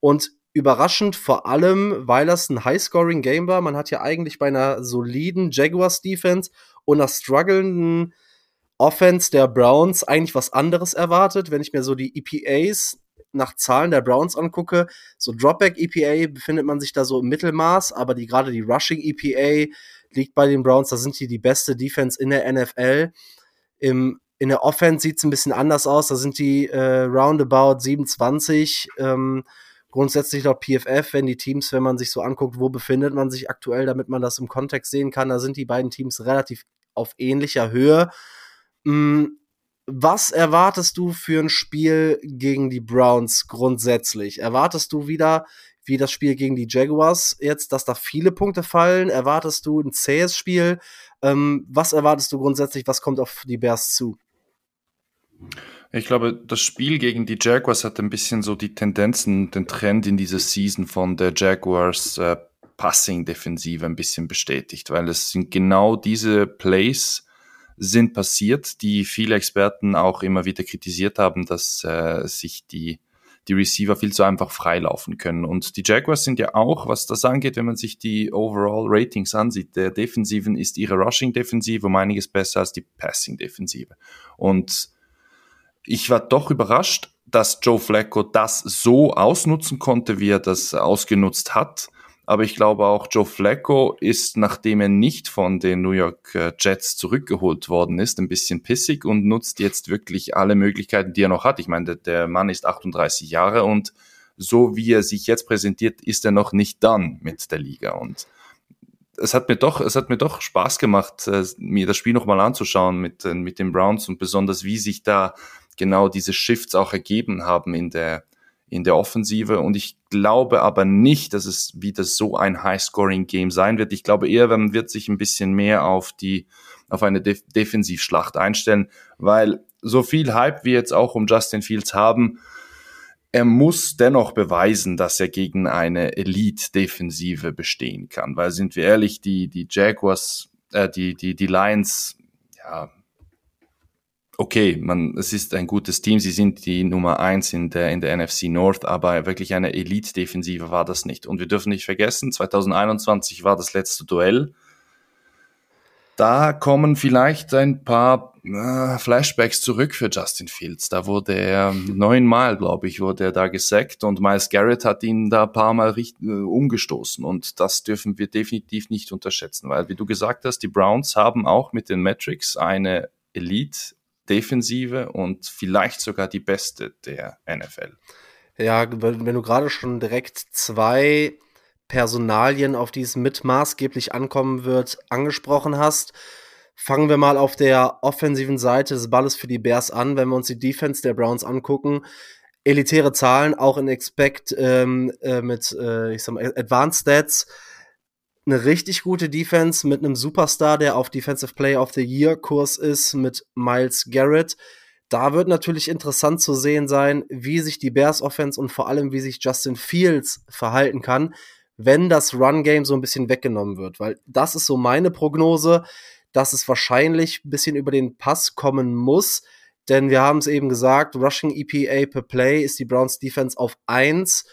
und überraschend vor allem, weil das ein High-Scoring-Game war. Man hat ja eigentlich bei einer soliden Jaguars-Defense und einer strugglenden Offense der Browns eigentlich was anderes erwartet. Wenn ich mir so die EPAs nach Zahlen der Browns angucke, so Dropback-EPA befindet man sich da so im Mittelmaß, aber die gerade die Rushing-EPA liegt bei den Browns. Da sind die die beste Defense in der NFL. Im, in der Offense sieht es ein bisschen anders aus. Da sind die äh, roundabout 27. Ähm, grundsätzlich laut PFF, wenn die Teams, wenn man sich so anguckt, wo befindet man sich aktuell, damit man das im Kontext sehen kann, da sind die beiden Teams relativ auf ähnlicher Höhe. Mhm. Was erwartest du für ein Spiel gegen die Browns grundsätzlich? Erwartest du wieder wie das Spiel gegen die Jaguars jetzt, dass da viele Punkte fallen? Erwartest du ein zähes Spiel? Ähm, was erwartest du grundsätzlich? Was kommt auf die Bears zu? Ich glaube, das Spiel gegen die Jaguars hat ein bisschen so die Tendenzen, den Trend in dieser Season von der Jaguars äh, Passing-Defensive ein bisschen bestätigt, weil es sind genau diese Plays sind passiert, die viele Experten auch immer wieder kritisiert haben, dass äh, sich die die Receiver viel zu einfach freilaufen können. Und die Jaguars sind ja auch, was das angeht, wenn man sich die Overall Ratings ansieht, der Defensiven ist ihre Rushing-Defensive um einiges besser als die Passing-Defensive. Und ich war doch überrascht, dass Joe Flacco das so ausnutzen konnte, wie er das ausgenutzt hat. Aber ich glaube auch, Joe Flacco ist, nachdem er nicht von den New York äh, Jets zurückgeholt worden ist, ein bisschen pissig und nutzt jetzt wirklich alle Möglichkeiten, die er noch hat. Ich meine, der Mann ist 38 Jahre und so wie er sich jetzt präsentiert, ist er noch nicht dann mit der Liga. Und es hat mir doch, es hat mir doch Spaß gemacht, äh, mir das Spiel nochmal anzuschauen mit, äh, mit den Browns und besonders wie sich da genau diese Shifts auch ergeben haben in der, in der Offensive. Und ich glaube aber nicht, dass es wieder so ein High-Scoring-Game sein wird. Ich glaube eher, man wird sich ein bisschen mehr auf die, auf eine Def Defensivschlacht einstellen, weil so viel Hype wir jetzt auch um Justin Fields haben, er muss dennoch beweisen, dass er gegen eine Elite-Defensive bestehen kann. Weil sind wir ehrlich, die, die Jaguars, äh, die, die, die Lions, ja, okay, man, es ist ein gutes Team, sie sind die Nummer eins in der, in der NFC North, aber wirklich eine Elite-Defensive war das nicht. Und wir dürfen nicht vergessen, 2021 war das letzte Duell. Da kommen vielleicht ein paar äh, Flashbacks zurück für Justin Fields. Da wurde er neunmal, glaube ich, wurde er da gesackt und Miles Garrett hat ihn da ein paar Mal richt, äh, umgestoßen. Und das dürfen wir definitiv nicht unterschätzen, weil, wie du gesagt hast, die Browns haben auch mit den Metrics eine Elite Defensive und vielleicht sogar die beste der NFL. Ja, wenn du gerade schon direkt zwei Personalien, auf die es mit maßgeblich ankommen wird, angesprochen hast, fangen wir mal auf der offensiven Seite des Balles für die Bears an. Wenn wir uns die Defense der Browns angucken, elitäre Zahlen, auch in Expect ähm, äh, mit äh, ich sag mal, Advanced Stats eine richtig gute Defense mit einem Superstar, der auf Defensive Player of the Year Kurs ist, mit Miles Garrett. Da wird natürlich interessant zu sehen sein, wie sich die Bears Offense und vor allem wie sich Justin Fields verhalten kann, wenn das Run Game so ein bisschen weggenommen wird, weil das ist so meine Prognose, dass es wahrscheinlich ein bisschen über den Pass kommen muss, denn wir haben es eben gesagt, Rushing EPA per Play ist die Browns Defense auf 1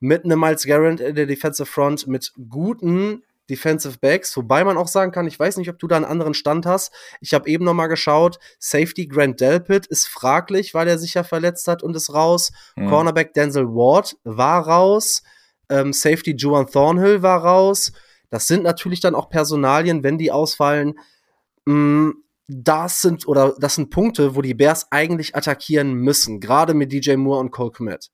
mit einem Miles Garrett in der Defensive Front mit guten Defensive Backs, wobei man auch sagen kann, ich weiß nicht, ob du da einen anderen Stand hast. Ich habe eben noch mal geschaut, Safety Grant Delpit ist fraglich, weil er sich ja verletzt hat und ist raus. Mhm. Cornerback Denzel Ward war raus. Ähm, Safety Juan Thornhill war raus. Das sind natürlich dann auch Personalien, wenn die ausfallen. Mh, mm, das sind oder das sind Punkte, wo die Bears eigentlich attackieren müssen, gerade mit DJ Moore und Cole Kmet.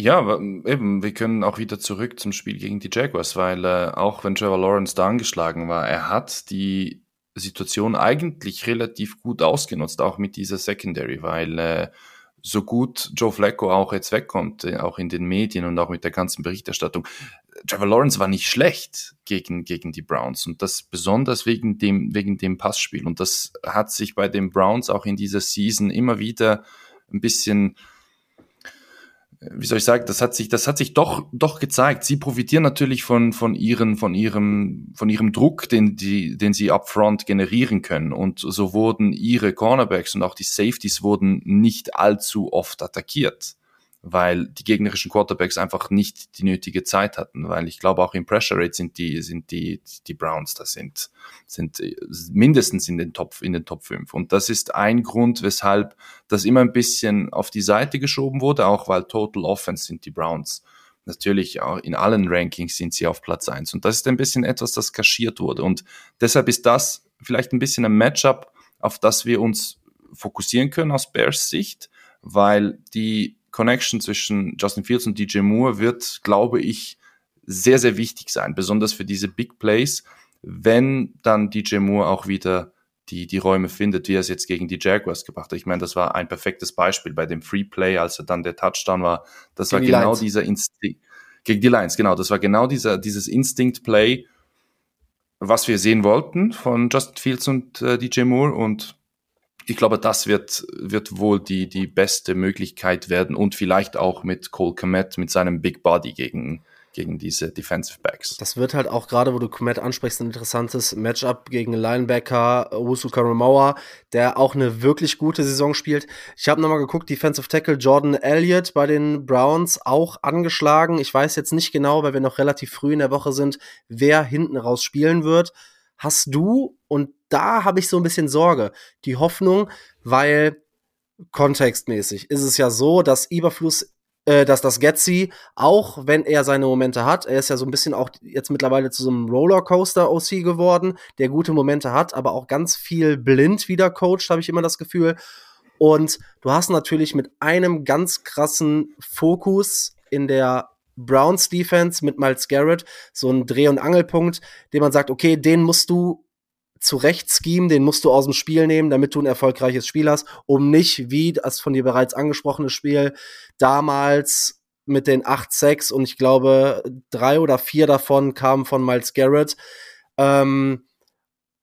Ja, eben, wir können auch wieder zurück zum Spiel gegen die Jaguars, weil äh, auch wenn Trevor Lawrence da angeschlagen war, er hat die Situation eigentlich relativ gut ausgenutzt, auch mit dieser Secondary, weil äh, so gut Joe Flacco auch jetzt wegkommt, äh, auch in den Medien und auch mit der ganzen Berichterstattung. Trevor Lawrence war nicht schlecht gegen, gegen die Browns und das besonders wegen dem, wegen dem Passspiel. Und das hat sich bei den Browns auch in dieser Season immer wieder ein bisschen wie soll ich sagen, das hat sich, das hat sich doch, doch gezeigt. Sie profitieren natürlich von, von ihren, von ihrem, von ihrem Druck, den die, den sie upfront generieren können. Und so wurden ihre Cornerbacks und auch die Safeties wurden nicht allzu oft attackiert weil die gegnerischen Quarterbacks einfach nicht die nötige Zeit hatten, weil ich glaube auch im Pressure Rate sind die sind die die Browns, das sind sind mindestens in den Top in den Top 5 und das ist ein Grund, weshalb das immer ein bisschen auf die Seite geschoben wurde, auch weil Total Offense sind die Browns. Natürlich auch in allen Rankings sind sie auf Platz eins. Und das ist ein bisschen etwas, das kaschiert wurde. Und deshalb ist das vielleicht ein bisschen ein Matchup, auf das wir uns fokussieren können aus Bears Sicht, weil die Connection zwischen Justin Fields und DJ Moore wird, glaube ich, sehr, sehr wichtig sein, besonders für diese Big Plays, wenn dann DJ Moore auch wieder die, die Räume findet, wie er es jetzt gegen die Jaguars gebracht hat. Ich meine, das war ein perfektes Beispiel bei dem Free Play, als er dann der Touchdown war. Das gegen war genau Lions. dieser Instinkt, gegen die Lions, genau, das war genau dieser, dieses Instinct Play, was wir sehen wollten von Justin Fields und äh, DJ Moore und ich glaube, das wird, wird wohl die, die beste Möglichkeit werden und vielleicht auch mit Cole Komet, mit seinem Big Body gegen, gegen diese Defensive Backs. Das wird halt auch gerade, wo du Komet ansprichst, ein interessantes Matchup gegen Linebacker Wusu Karamawa, der auch eine wirklich gute Saison spielt. Ich habe nochmal geguckt, Defensive Tackle Jordan Elliott bei den Browns auch angeschlagen. Ich weiß jetzt nicht genau, weil wir noch relativ früh in der Woche sind, wer hinten raus spielen wird. Hast du, und da habe ich so ein bisschen Sorge, die Hoffnung, weil kontextmäßig ist es ja so, dass Überfluss äh, dass das Getzi, auch wenn er seine Momente hat, er ist ja so ein bisschen auch jetzt mittlerweile zu so einem Rollercoaster-OC geworden, der gute Momente hat, aber auch ganz viel blind wieder coacht, habe ich immer das Gefühl. Und du hast natürlich mit einem ganz krassen Fokus in der Browns Defense mit Miles Garrett so ein Dreh- und Angelpunkt, den man sagt, okay, den musst du zurecht schemen, den musst du aus dem Spiel nehmen, damit du ein erfolgreiches Spiel hast, um nicht, wie das von dir bereits angesprochene Spiel, damals mit den 8-6 und ich glaube, drei oder vier davon kamen von Miles Garrett. Ähm,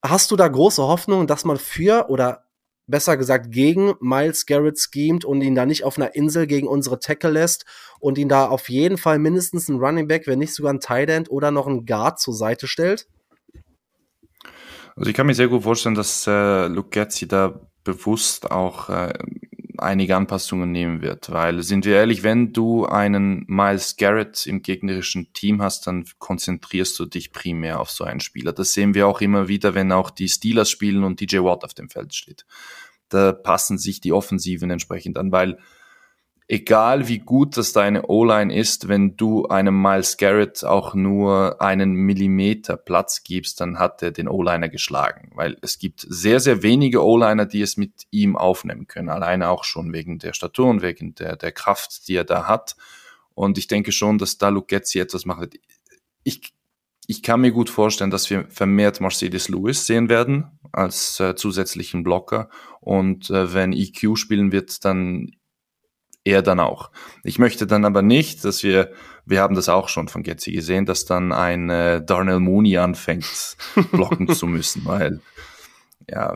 hast du da große Hoffnung, dass man für oder besser gesagt gegen Miles Garrett schemt und ihn da nicht auf einer Insel gegen unsere Tackle lässt und ihn da auf jeden Fall mindestens ein Running Back, wenn nicht sogar ein Tight End oder noch ein Guard zur Seite stellt? Also ich kann mir sehr gut vorstellen, dass äh, Luke Getzi da bewusst auch äh, einige Anpassungen nehmen wird, weil sind wir ehrlich, wenn du einen Miles Garrett im gegnerischen Team hast, dann konzentrierst du dich primär auf so einen Spieler. Das sehen wir auch immer wieder, wenn auch die Steelers spielen und DJ Watt auf dem Feld steht. Da passen sich die Offensiven entsprechend an, weil egal wie gut das deine O-Line ist, wenn du einem Miles Garrett auch nur einen Millimeter Platz gibst, dann hat er den O-Liner geschlagen, weil es gibt sehr, sehr wenige O-Liner, die es mit ihm aufnehmen können, alleine auch schon wegen der Statur und wegen der, der Kraft, die er da hat. Und ich denke schon, dass da Luke etwas macht. Ich, ich kann mir gut vorstellen, dass wir vermehrt Mercedes Lewis sehen werden als äh, zusätzlichen Blocker. Und äh, wenn EQ spielen wird, dann er dann auch. Ich möchte dann aber nicht, dass wir, wir haben das auch schon von Getzi gesehen, dass dann ein äh, Darnell Mooney anfängt, <laughs> blocken zu müssen, weil ja,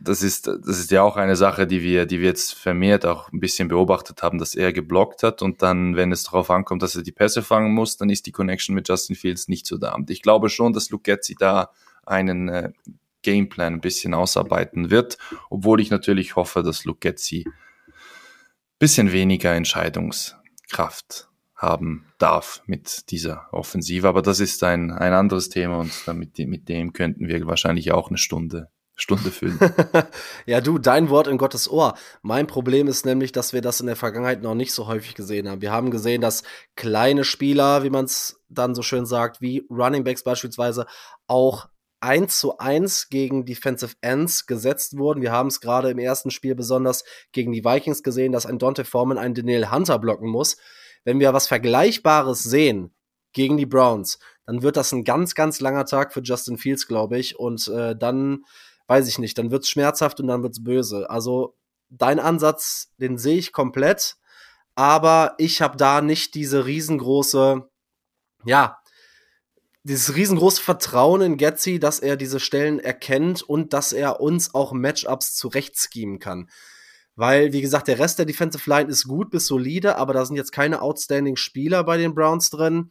das ist, das ist ja auch eine Sache, die wir, die wir jetzt vermehrt auch ein bisschen beobachtet haben, dass er geblockt hat und dann, wenn es darauf ankommt, dass er die Pässe fangen muss, dann ist die Connection mit Justin Fields nicht so da. Und ich glaube schon, dass Luke Getzi da einen äh, Gameplan ein bisschen ausarbeiten wird, obwohl ich natürlich hoffe, dass Luke Getzi bisschen weniger Entscheidungskraft haben darf mit dieser Offensive. Aber das ist ein, ein anderes Thema und damit, mit dem könnten wir wahrscheinlich auch eine Stunde Stunde füllen. <laughs> ja, du, dein Wort in Gottes Ohr. Mein Problem ist nämlich, dass wir das in der Vergangenheit noch nicht so häufig gesehen haben. Wir haben gesehen, dass kleine Spieler, wie man es dann so schön sagt, wie Running Backs beispielsweise, auch 1 zu 1 gegen Defensive Ends gesetzt wurden. Wir haben es gerade im ersten Spiel besonders gegen die Vikings gesehen, dass ein Dante Foreman einen Daniel Hunter blocken muss. Wenn wir was Vergleichbares sehen gegen die Browns, dann wird das ein ganz, ganz langer Tag für Justin Fields, glaube ich. Und äh, dann, weiß ich nicht, dann wird es schmerzhaft und dann wird es böse. Also dein Ansatz, den sehe ich komplett. Aber ich habe da nicht diese riesengroße, ja, dieses riesengroße Vertrauen in Getzi, dass er diese Stellen erkennt und dass er uns auch Matchups zurecht schemen kann. Weil, wie gesagt, der Rest der Defensive Line ist gut bis solide, aber da sind jetzt keine outstanding Spieler bei den Browns drin.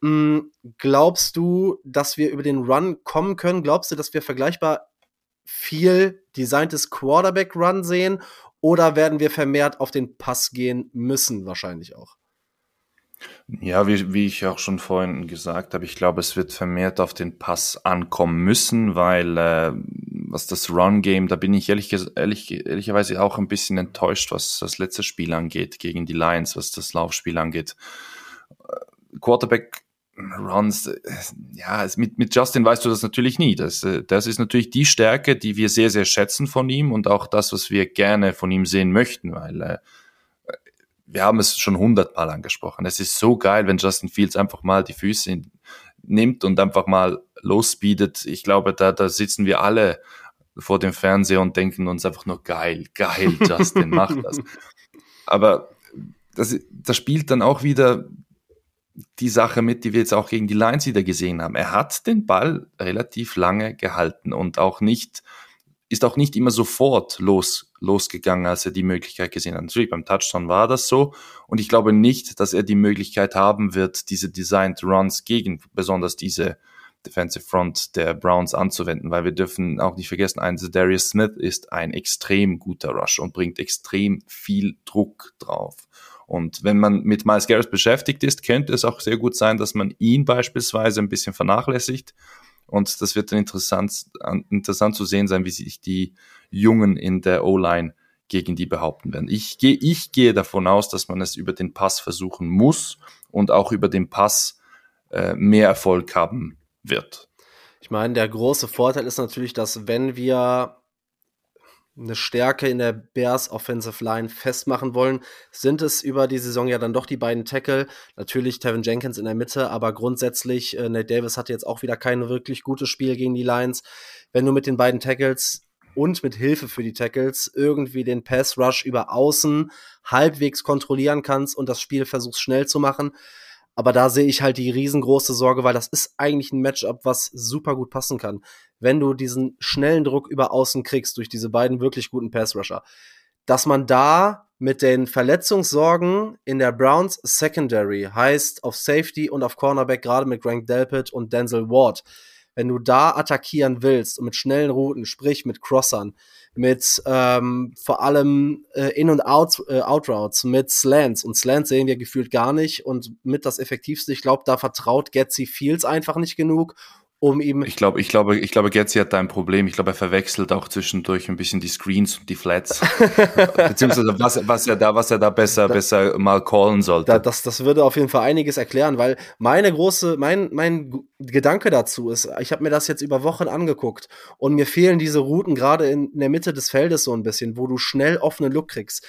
Hm, glaubst du, dass wir über den Run kommen können? Glaubst du, dass wir vergleichbar viel designtes Quarterback-Run sehen? Oder werden wir vermehrt auf den Pass gehen müssen, wahrscheinlich auch? Ja, wie, wie ich auch schon vorhin gesagt habe, ich glaube, es wird vermehrt auf den Pass ankommen müssen, weil äh, was das Run-Game, da bin ich ehrlich, ehrlich, ehrlicherweise auch ein bisschen enttäuscht, was das letzte Spiel angeht, gegen die Lions, was das Laufspiel angeht. Äh, Quarterback Runs, äh, ja, mit, mit Justin weißt du das natürlich nie. Das, äh, das ist natürlich die Stärke, die wir sehr, sehr schätzen von ihm und auch das, was wir gerne von ihm sehen möchten, weil äh, wir haben es schon hundertmal angesprochen. Es ist so geil, wenn Justin Fields einfach mal die Füße nimmt und einfach mal losspeedet. Ich glaube, da, da sitzen wir alle vor dem Fernseher und denken uns einfach nur geil, geil, <laughs> Justin, mach das. Aber das, das spielt dann auch wieder die Sache mit, die wir jetzt auch gegen die Lions wieder gesehen haben. Er hat den Ball relativ lange gehalten und auch nicht ist auch nicht immer sofort los, losgegangen, als er die Möglichkeit gesehen hat. Natürlich beim Touchdown war das so und ich glaube nicht, dass er die Möglichkeit haben wird, diese Designed Runs gegen besonders diese Defensive Front der Browns anzuwenden, weil wir dürfen auch nicht vergessen, ein Darius Smith ist ein extrem guter Rush und bringt extrem viel Druck drauf. Und wenn man mit Miles Garrett beschäftigt ist, könnte es auch sehr gut sein, dass man ihn beispielsweise ein bisschen vernachlässigt und das wird dann interessant, interessant zu sehen sein, wie sich die Jungen in der O-Line gegen die behaupten werden. Ich gehe, ich gehe davon aus, dass man es über den Pass versuchen muss und auch über den Pass äh, mehr Erfolg haben wird. Ich meine, der große Vorteil ist natürlich, dass wenn wir eine Stärke in der Bears Offensive Line festmachen wollen, sind es über die Saison ja dann doch die beiden Tackle. Natürlich Tevin Jenkins in der Mitte, aber grundsätzlich, äh, Nate Davis hatte jetzt auch wieder kein wirklich gutes Spiel gegen die Lions. Wenn du mit den beiden Tackles und mit Hilfe für die Tackles irgendwie den Pass Rush über außen halbwegs kontrollieren kannst und das Spiel versuchst schnell zu machen, aber da sehe ich halt die riesengroße Sorge, weil das ist eigentlich ein Matchup, was super gut passen kann. Wenn du diesen schnellen Druck über außen kriegst durch diese beiden wirklich guten Pass-Rusher, dass man da mit den Verletzungssorgen in der Browns Secondary heißt auf Safety und auf Cornerback, gerade mit Grant Delpit und Denzel Ward, wenn du da attackieren willst und mit schnellen Routen, sprich mit Crossern, mit ähm, vor allem äh, In- und Out, äh, Outroutes, mit Slants. Und Slants sehen wir gefühlt gar nicht. Und mit das Effektivste, ich glaube, da vertraut Getzi Fields einfach nicht genug um ihm. Ich glaube, ich glaube, ich glaube, Getzi hat da ein Problem. Ich glaube, er verwechselt auch zwischendurch ein bisschen die Screens und die Flats. <laughs> Beziehungsweise was, was er da, was er da besser, da, besser mal callen sollte. Da, das, das würde auf jeden Fall einiges erklären, weil meine große, mein, mein Gedanke dazu ist, ich habe mir das jetzt über Wochen angeguckt und mir fehlen diese Routen gerade in, in der Mitte des Feldes so ein bisschen, wo du schnell offenen Look kriegst.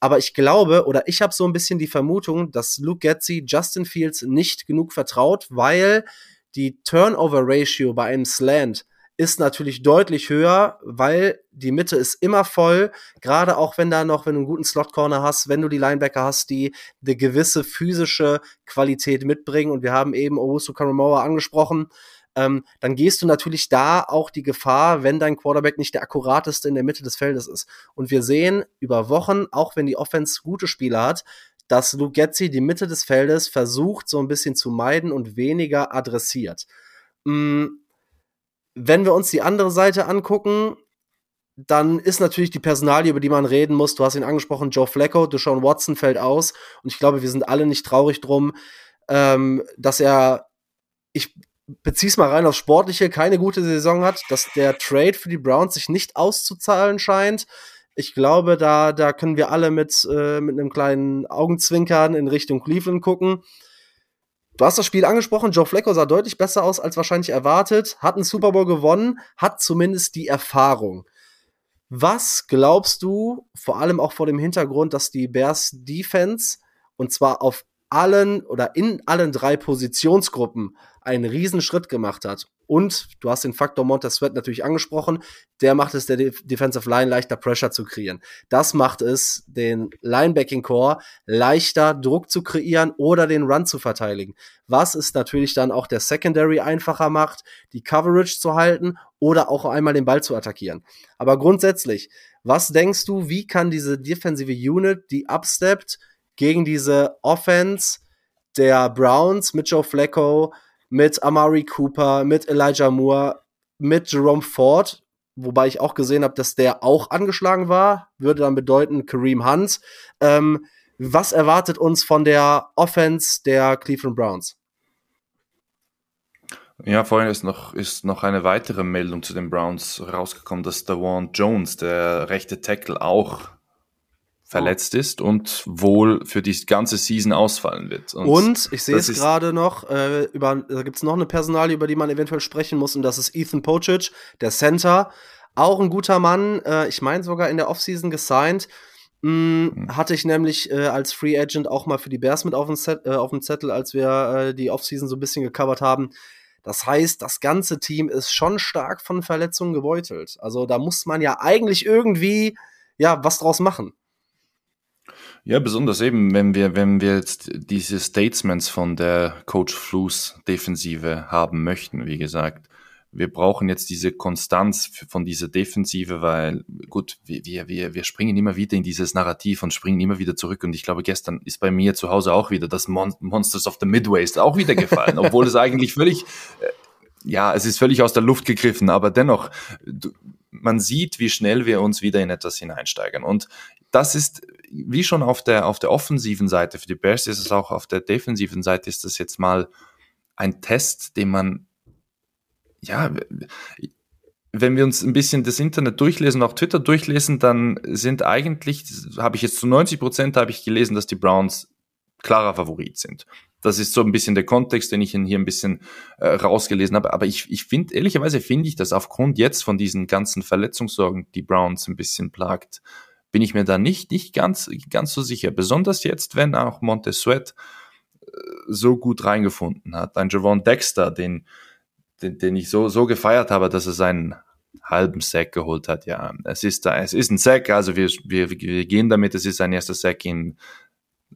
Aber ich glaube, oder ich habe so ein bisschen die Vermutung, dass Luke Getzi Justin Fields nicht genug vertraut, weil die Turnover-Ratio bei einem Slant ist natürlich deutlich höher, weil die Mitte ist immer voll, gerade auch wenn da noch, wenn du einen guten Slot-Corner hast, wenn du die Linebacker hast, die eine gewisse physische Qualität mitbringen. Und wir haben eben Owusu Karamoa angesprochen, ähm, dann gehst du natürlich da auch die Gefahr, wenn dein Quarterback nicht der akkurateste in der Mitte des Feldes ist. Und wir sehen über Wochen, auch wenn die Offense gute Spieler hat, dass Luke Getzi die Mitte des Feldes versucht, so ein bisschen zu meiden und weniger adressiert. Mm, wenn wir uns die andere Seite angucken, dann ist natürlich die Personalie, über die man reden muss. Du hast ihn angesprochen, Joe Flacco, Deshaun Watson fällt aus. Und ich glaube, wir sind alle nicht traurig drum, ähm, dass er, ich beziehe es mal rein aufs Sportliche, keine gute Saison hat, dass der Trade für die Browns sich nicht auszuzahlen scheint ich glaube, da, da können wir alle mit, äh, mit einem kleinen Augenzwinkern in Richtung Cleveland gucken. Du hast das Spiel angesprochen, Joe Flacco sah deutlich besser aus als wahrscheinlich erwartet, hat einen Super Bowl gewonnen, hat zumindest die Erfahrung. Was glaubst du, vor allem auch vor dem Hintergrund, dass die Bears Defense und zwar auf allen oder in allen drei Positionsgruppen einen Riesenschritt gemacht hat. Und du hast den Faktor Montez Sweat natürlich angesprochen. Der macht es der Defensive Line leichter, Pressure zu kreieren. Das macht es den Linebacking Core leichter, Druck zu kreieren oder den Run zu verteidigen. Was es natürlich dann auch der Secondary einfacher macht, die Coverage zu halten oder auch einmal den Ball zu attackieren. Aber grundsätzlich, was denkst du, wie kann diese defensive Unit, die upsteppt, gegen diese Offense der Browns mit Joe Flacco, mit Amari Cooper, mit Elijah Moore, mit Jerome Ford, wobei ich auch gesehen habe, dass der auch angeschlagen war, würde dann bedeuten Kareem Hunt. Ähm, was erwartet uns von der Offense der Cleveland Browns? Ja, vorhin ist noch, ist noch eine weitere Meldung zu den Browns rausgekommen, dass der Warren Jones, der rechte Tackle, auch verletzt ist und wohl für die ganze Season ausfallen wird. Und, und ich sehe es gerade noch, äh, über, da gibt es noch eine Personalie, über die man eventuell sprechen muss, und das ist Ethan Pocic, der Center. Auch ein guter Mann, äh, ich meine sogar in der Offseason gesigned. Hm, mhm. Hatte ich nämlich äh, als Free Agent auch mal für die Bears mit auf dem, Set, äh, auf dem Zettel, als wir äh, die Offseason so ein bisschen gecovert haben. Das heißt, das ganze Team ist schon stark von Verletzungen gebeutelt. Also da muss man ja eigentlich irgendwie ja was draus machen. Ja, besonders eben, wenn wir, wenn wir jetzt diese Statements von der Coach Flus Defensive haben möchten, wie gesagt. Wir brauchen jetzt diese Konstanz von dieser Defensive, weil gut, wir, wir, wir springen immer wieder in dieses Narrativ und springen immer wieder zurück. Und ich glaube, gestern ist bei mir zu Hause auch wieder das Mon Monsters of the Midways auch wieder gefallen, <laughs> obwohl es eigentlich völlig, äh, ja, es ist völlig aus der Luft gegriffen, aber dennoch, du, man sieht, wie schnell wir uns wieder in etwas hineinsteigern. Und das ist wie schon auf der, auf der offensiven Seite, für die Bears ist es auch auf der defensiven Seite, ist das jetzt mal ein Test, den man, ja, wenn wir uns ein bisschen das Internet durchlesen, auch Twitter durchlesen, dann sind eigentlich, habe ich jetzt zu 90 Prozent habe ich gelesen, dass die Browns klarer Favorit sind. Das ist so ein bisschen der Kontext, den ich hier ein bisschen äh, rausgelesen habe. Aber ich, ich finde, ehrlicherweise finde ich das aufgrund jetzt von diesen ganzen Verletzungssorgen, die Browns ein bisschen plagt, bin ich mir da nicht, nicht ganz, ganz so sicher. Besonders jetzt, wenn auch Montesuet äh, so gut reingefunden hat. Ein Javon Dexter, den, den, den ich so, so gefeiert habe, dass er seinen halben Sack geholt hat. Ja, es ist, es ist ein Sack, also wir, wir, wir gehen damit, es ist sein erster Sack in,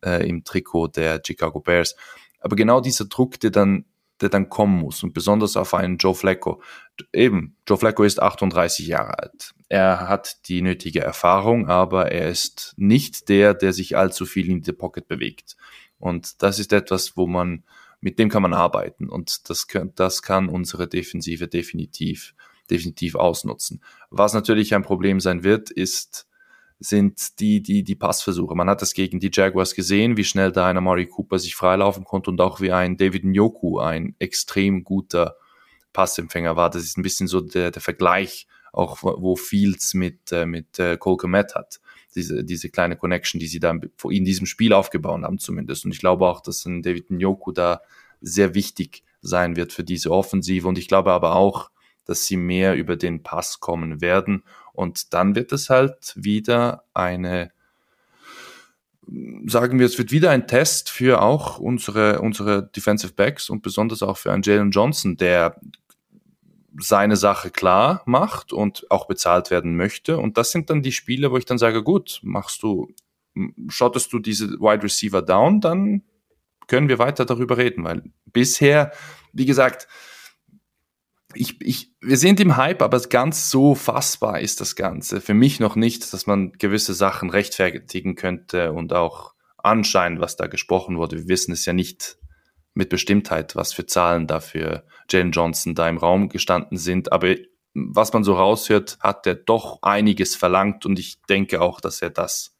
äh, im Trikot der Chicago Bears. Aber genau dieser Druck, der dann der dann kommen muss und besonders auf einen Joe Flacco. Eben, Joe Flacco ist 38 Jahre alt. Er hat die nötige Erfahrung, aber er ist nicht der, der sich allzu viel in der Pocket bewegt. Und das ist etwas, wo man, mit dem kann man arbeiten und das, das kann unsere Defensive definitiv, definitiv ausnutzen. Was natürlich ein Problem sein wird, ist, sind die, die, die Passversuche. Man hat das gegen die Jaguars gesehen, wie schnell da ein Amari Cooper sich freilaufen konnte und auch wie ein David Njoku ein extrem guter Passempfänger war. Das ist ein bisschen so der, der Vergleich, auch wo Fields mit, äh, mit äh, Cole Komet hat. Diese, diese kleine Connection, die sie da in diesem Spiel aufgebaut haben zumindest. Und ich glaube auch, dass ein David Njoku da sehr wichtig sein wird für diese Offensive. Und ich glaube aber auch, dass sie mehr über den Pass kommen werden. Und dann wird es halt wieder eine, sagen wir, es wird wieder ein Test für auch unsere, unsere Defensive Backs und besonders auch für einen Jalen Johnson, der seine Sache klar macht und auch bezahlt werden möchte. Und das sind dann die Spiele, wo ich dann sage, gut, machst du, schottest du diese Wide Receiver down, dann können wir weiter darüber reden, weil bisher, wie gesagt, ich, ich, wir sind im Hype, aber ganz so fassbar ist das Ganze. Für mich noch nicht, dass man gewisse Sachen rechtfertigen könnte und auch anscheinend, was da gesprochen wurde. Wir wissen es ja nicht mit Bestimmtheit, was für Zahlen da für Jalen Johnson da im Raum gestanden sind. Aber was man so raushört, hat er doch einiges verlangt und ich denke auch, dass er das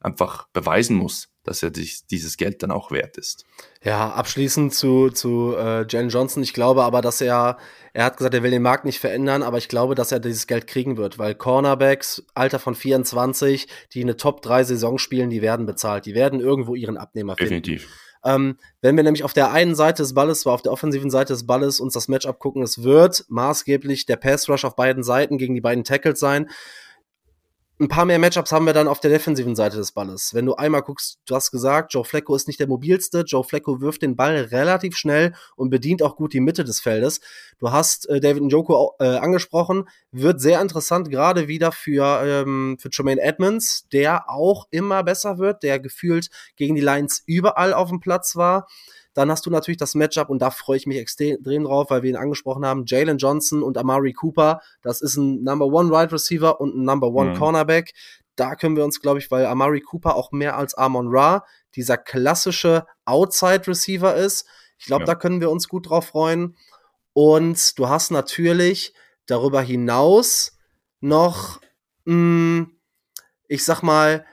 einfach beweisen muss dass er sich dieses Geld dann auch wert ist. Ja, abschließend zu, zu äh, Jen Johnson. Ich glaube aber, dass er, er hat gesagt, er will den Markt nicht verändern, aber ich glaube, dass er dieses Geld kriegen wird, weil Cornerbacks, Alter von 24, die eine Top-3-Saison spielen, die werden bezahlt. Die werden irgendwo ihren Abnehmer finden. Definitiv. Ähm, wenn wir nämlich auf der einen Seite des Balles, zwar auf der offensiven Seite des Balles, uns das Matchup gucken, es wird maßgeblich der Pass-Rush auf beiden Seiten gegen die beiden Tackles sein ein paar mehr Matchups haben wir dann auf der defensiven Seite des Balles. Wenn du einmal guckst, du hast gesagt, Joe Flacco ist nicht der mobilste. Joe Flacco wirft den Ball relativ schnell und bedient auch gut die Mitte des Feldes. Du hast äh, David Njoko äh, angesprochen. Wird sehr interessant, gerade wieder für, ähm, für Tremaine Edmonds, der auch immer besser wird, der gefühlt gegen die Lions überall auf dem Platz war. Dann hast du natürlich das Matchup und da freue ich mich extrem drauf, weil wir ihn angesprochen haben. Jalen Johnson und Amari Cooper. Das ist ein Number One Wide Receiver und ein Number One mhm. Cornerback. Da können wir uns, glaube ich, weil Amari Cooper auch mehr als Amon Ra dieser klassische Outside Receiver ist. Ich glaube, ja. da können wir uns gut drauf freuen. Und du hast natürlich darüber hinaus noch, mh, hm, ich sag mal,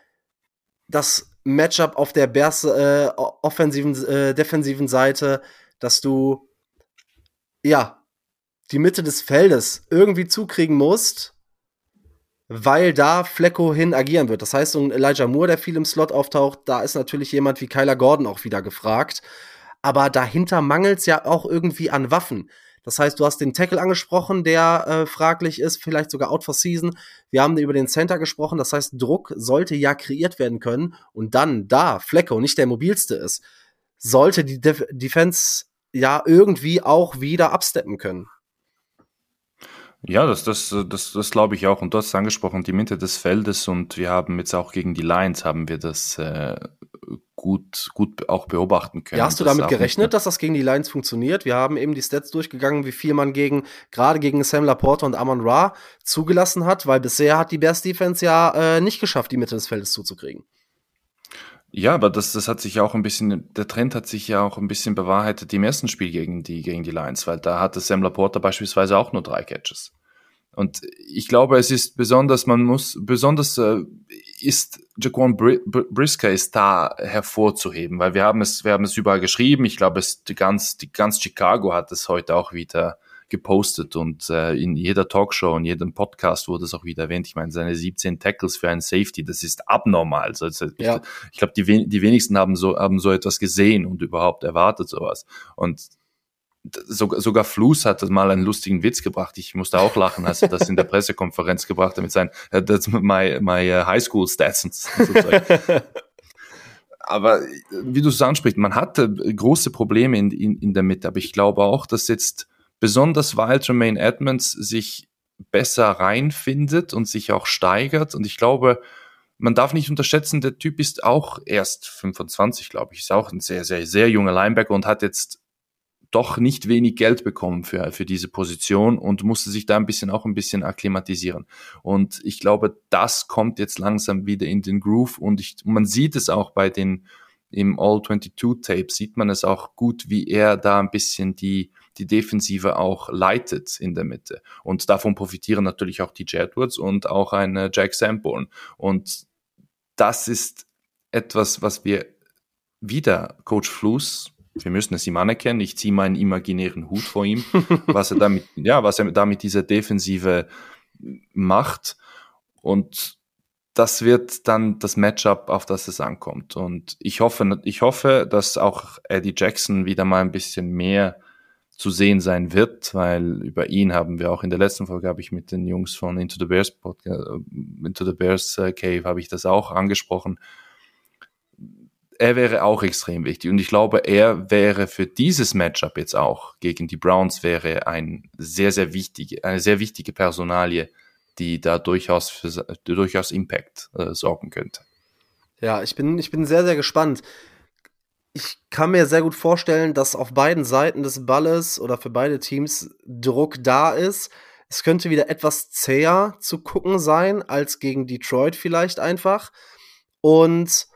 das Matchup auf der Bears äh, offensiven, äh, defensiven Seite, dass du ja die Mitte des Feldes irgendwie zukriegen musst, weil da Flecko hin agieren wird. Das heißt, so ein Elijah Moore, der viel im Slot auftaucht, da ist natürlich jemand wie Kyler Gordon auch wieder gefragt. Aber dahinter mangelt es ja auch irgendwie an Waffen. Das heißt, du hast den Tackle angesprochen, der äh, fraglich ist, vielleicht sogar out for season. Wir haben über den Center gesprochen. Das heißt, Druck sollte ja kreiert werden können. Und dann da Flecko nicht der mobilste ist, sollte die Def Defense ja irgendwie auch wieder absteppen können. Ja, das, das, das, das glaube ich auch. Und du hast angesprochen, die Mitte des Feldes und wir haben jetzt auch gegen die Lions haben wir das äh, gut, gut auch beobachten können. Ja, hast du damit gerechnet, dass das gegen die Lions funktioniert? Wir haben eben die Stats durchgegangen, wie viel man gegen, gerade gegen Sam Laporte und Amon Ra zugelassen hat, weil bisher hat die Bears Defense ja äh, nicht geschafft, die Mitte des Feldes zuzukriegen. Ja, aber das, das hat sich auch ein bisschen, der Trend hat sich ja auch ein bisschen bewahrheitet im ersten Spiel gegen die, gegen die Lions, weil da hatte Sam Laporta beispielsweise auch nur drei Catches. Und ich glaube, es ist besonders, man muss, besonders äh, ist Jaquan Br Brisker ist da hervorzuheben, weil wir haben es, wir haben es überall geschrieben. Ich glaube, es die ganz, die ganz Chicago hat es heute auch wieder gepostet und äh, in jeder Talkshow und jedem Podcast wurde es auch wieder erwähnt. Ich meine, seine 17 Tackles für einen Safety, das ist abnormal. Also, also ja. ich, ich glaube, die, die wenigsten haben so, haben so etwas gesehen und überhaupt erwartet sowas. Und sogar, sogar Flus hat mal einen lustigen Witz gebracht. Ich musste auch lachen, als er das in der Pressekonferenz gebracht hat mit seinen, that's my, my uh, high school stats. aber wie du es ansprichst, man hatte große Probleme in, in, in der Mitte, aber ich glaube auch, dass jetzt besonders weil Jermaine Edmonds sich besser reinfindet und sich auch steigert und ich glaube, man darf nicht unterschätzen, der Typ ist auch erst 25, glaube ich, ist auch ein sehr, sehr, sehr junger Linebacker und hat jetzt doch nicht wenig Geld bekommen für, für diese Position und musste sich da ein bisschen auch ein bisschen akklimatisieren. Und ich glaube, das kommt jetzt langsam wieder in den Groove und ich, man sieht es auch bei den, im All-22-Tape sieht man es auch gut, wie er da ein bisschen die, die Defensive auch leitet in der Mitte. Und davon profitieren natürlich auch die Jedwards und auch ein äh, Jack Sanborn. Und das ist etwas, was wir wieder Coach Fluss, wir müssen es ihm anerkennen, ich ziehe meinen imaginären Hut vor ihm, was er damit, <laughs> ja, was er damit dieser Defensive macht. Und das wird dann das Matchup, auf das es ankommt. Und ich hoffe, ich hoffe, dass auch Eddie Jackson wieder mal ein bisschen mehr zu sehen sein wird, weil über ihn haben wir auch in der letzten Folge habe ich mit den Jungs von Into the Bears Podcast, äh, Into the Bears äh, Cave habe ich das auch angesprochen. Er wäre auch extrem wichtig und ich glaube, er wäre für dieses Matchup jetzt auch gegen die Browns wäre ein sehr sehr wichtige eine sehr wichtige Personalie, die da durchaus für durchaus Impact äh, sorgen könnte. Ja, ich bin ich bin sehr sehr gespannt ich kann mir sehr gut vorstellen, dass auf beiden Seiten des Balles oder für beide Teams Druck da ist. Es könnte wieder etwas zäher zu gucken sein als gegen Detroit vielleicht einfach. Und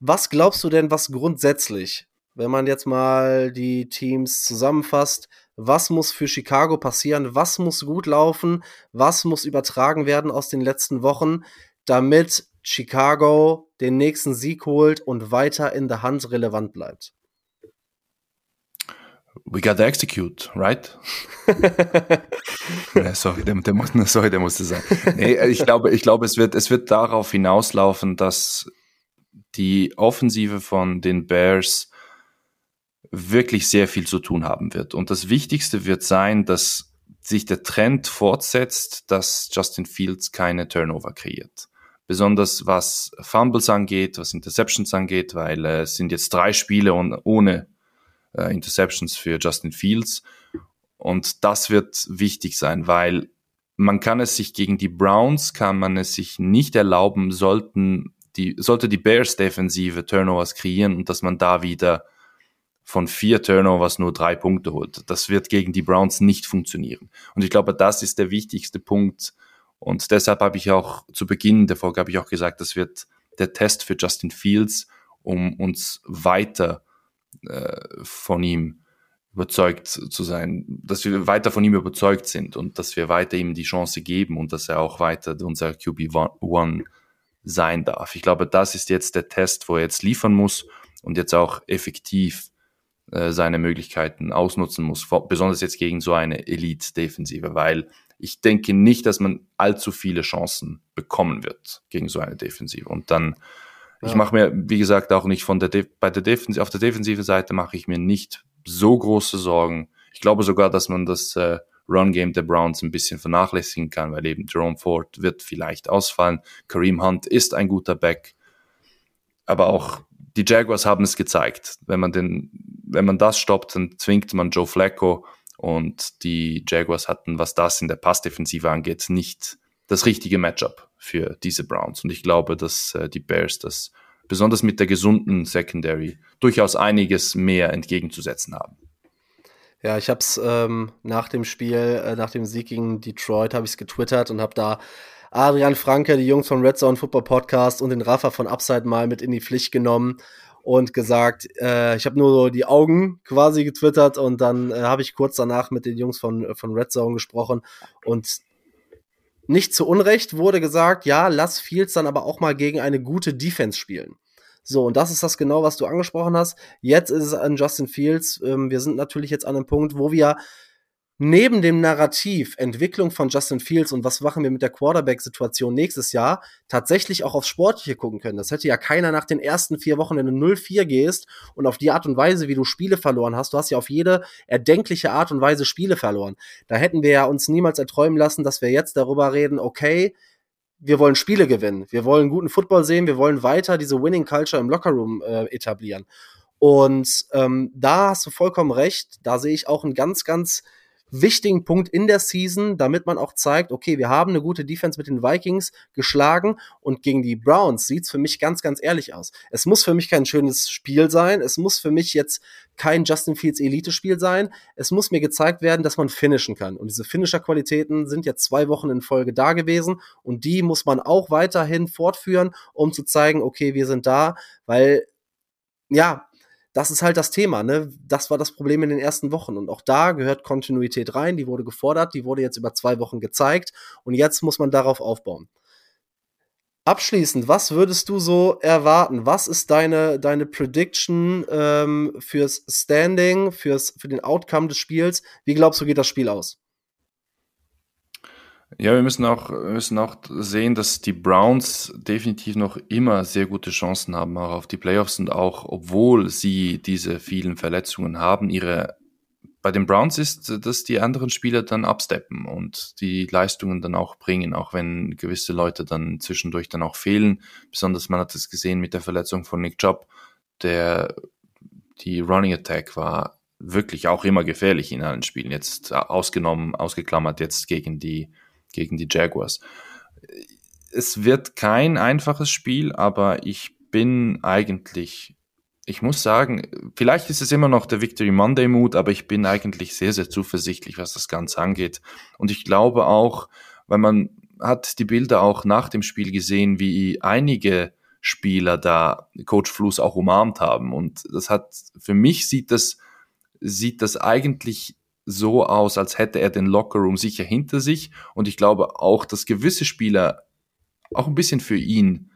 was glaubst du denn, was grundsätzlich, wenn man jetzt mal die Teams zusammenfasst, was muss für Chicago passieren, was muss gut laufen, was muss übertragen werden aus den letzten Wochen, damit Chicago den nächsten Sieg holt und weiter in der Hand relevant bleibt. We gotta execute, right? <laughs> ja, sorry, der, der, muss, <laughs> sorry, der musste sein. Nee, ich glaube, ich glaube, es wird, es wird darauf hinauslaufen, dass die Offensive von den Bears wirklich sehr viel zu tun haben wird. Und das Wichtigste wird sein, dass sich der Trend fortsetzt, dass Justin Fields keine Turnover kreiert besonders was Fumbles angeht, was Interceptions angeht, weil äh, es sind jetzt drei Spiele ohne äh, Interceptions für Justin Fields. Und das wird wichtig sein, weil man kann es sich gegen die Browns, kann man es sich nicht erlauben, sollten die, sollte die Bears Defensive Turnovers kreieren und dass man da wieder von vier Turnovers nur drei Punkte holt. Das wird gegen die Browns nicht funktionieren. Und ich glaube, das ist der wichtigste Punkt, und deshalb habe ich auch zu Beginn der Folge habe ich auch gesagt, das wird der Test für Justin Fields, um uns weiter äh, von ihm überzeugt zu sein, dass wir weiter von ihm überzeugt sind und dass wir weiter ihm die Chance geben und dass er auch weiter unser QB1 sein darf. Ich glaube, das ist jetzt der Test, wo er jetzt liefern muss und jetzt auch effektiv äh, seine Möglichkeiten ausnutzen muss, besonders jetzt gegen so eine Elite-Defensive, weil ich denke nicht, dass man allzu viele Chancen bekommen wird gegen so eine Defensive. Und dann, ja. ich mache mir, wie gesagt, auch nicht von der De bei der Defensive, auf der defensiven Seite mache ich mir nicht so große Sorgen. Ich glaube sogar, dass man das äh, Run-Game der Browns ein bisschen vernachlässigen kann, weil eben Jerome Ford wird vielleicht ausfallen. Kareem Hunt ist ein guter Back. Aber auch die Jaguars haben es gezeigt. Wenn man den, wenn man das stoppt, dann zwingt man Joe Flacco und die Jaguars hatten, was das in der Passdefensive angeht, nicht das richtige Matchup für diese Browns. Und ich glaube, dass äh, die Bears das besonders mit der gesunden Secondary durchaus einiges mehr entgegenzusetzen haben. Ja, ich habe es ähm, nach dem Spiel, äh, nach dem Sieg gegen Detroit, habe ich es getwittert und habe da Adrian Franke, die Jungs vom Red Zone Football Podcast und den Rafa von Upside mal mit in die Pflicht genommen und gesagt, äh, ich habe nur so die Augen quasi getwittert und dann äh, habe ich kurz danach mit den Jungs von, von Red Zone gesprochen und nicht zu Unrecht wurde gesagt, ja, lass Fields dann aber auch mal gegen eine gute Defense spielen. So, und das ist das genau, was du angesprochen hast. Jetzt ist es an Justin Fields. Ähm, wir sind natürlich jetzt an einem Punkt, wo wir neben dem Narrativ Entwicklung von Justin Fields und was machen wir mit der Quarterback-Situation nächstes Jahr tatsächlich auch aufs Sportliche gucken können. Das hätte ja keiner nach den ersten vier Wochen, wenn du 0-4 gehst und auf die Art und Weise, wie du Spiele verloren hast, du hast ja auf jede erdenkliche Art und Weise Spiele verloren. Da hätten wir ja uns niemals erträumen lassen, dass wir jetzt darüber reden, okay, wir wollen Spiele gewinnen, wir wollen guten Football sehen, wir wollen weiter diese Winning Culture im Lockerroom äh, etablieren. Und ähm, da hast du vollkommen recht. Da sehe ich auch ein ganz, ganz wichtigen Punkt in der Season, damit man auch zeigt, okay, wir haben eine gute Defense mit den Vikings geschlagen und gegen die Browns sieht's für mich ganz, ganz ehrlich aus. Es muss für mich kein schönes Spiel sein. Es muss für mich jetzt kein Justin Fields Elite-Spiel sein. Es muss mir gezeigt werden, dass man finishen kann. Und diese Finisher-Qualitäten sind jetzt zwei Wochen in Folge da gewesen und die muss man auch weiterhin fortführen, um zu zeigen, okay, wir sind da, weil ja, das ist halt das Thema, ne? Das war das Problem in den ersten Wochen. Und auch da gehört Kontinuität rein, die wurde gefordert, die wurde jetzt über zwei Wochen gezeigt und jetzt muss man darauf aufbauen. Abschließend, was würdest du so erwarten? Was ist deine, deine Prediction ähm, fürs Standing, fürs, für den Outcome des Spiels? Wie glaubst du, geht das Spiel aus? Ja, wir müssen auch, wir müssen auch sehen, dass die Browns definitiv noch immer sehr gute Chancen haben, auch auf die Playoffs und auch, obwohl sie diese vielen Verletzungen haben, ihre bei den Browns ist, dass die anderen Spieler dann absteppen und die Leistungen dann auch bringen, auch wenn gewisse Leute dann zwischendurch dann auch fehlen. Besonders man hat es gesehen mit der Verletzung von Nick Chubb, der die Running Attack war wirklich auch immer gefährlich in allen Spielen. Jetzt ausgenommen, ausgeklammert jetzt gegen die, gegen die Jaguars. Es wird kein einfaches Spiel, aber ich bin eigentlich ich muss sagen, vielleicht ist es immer noch der Victory Monday Mood, aber ich bin eigentlich sehr, sehr zuversichtlich, was das Ganze angeht. Und ich glaube auch, weil man hat die Bilder auch nach dem Spiel gesehen, wie einige Spieler da Coach Fluss auch umarmt haben. Und das hat, für mich sieht das, sieht das eigentlich so aus, als hätte er den Lockerroom sicher hinter sich. Und ich glaube auch, dass gewisse Spieler auch ein bisschen für ihn,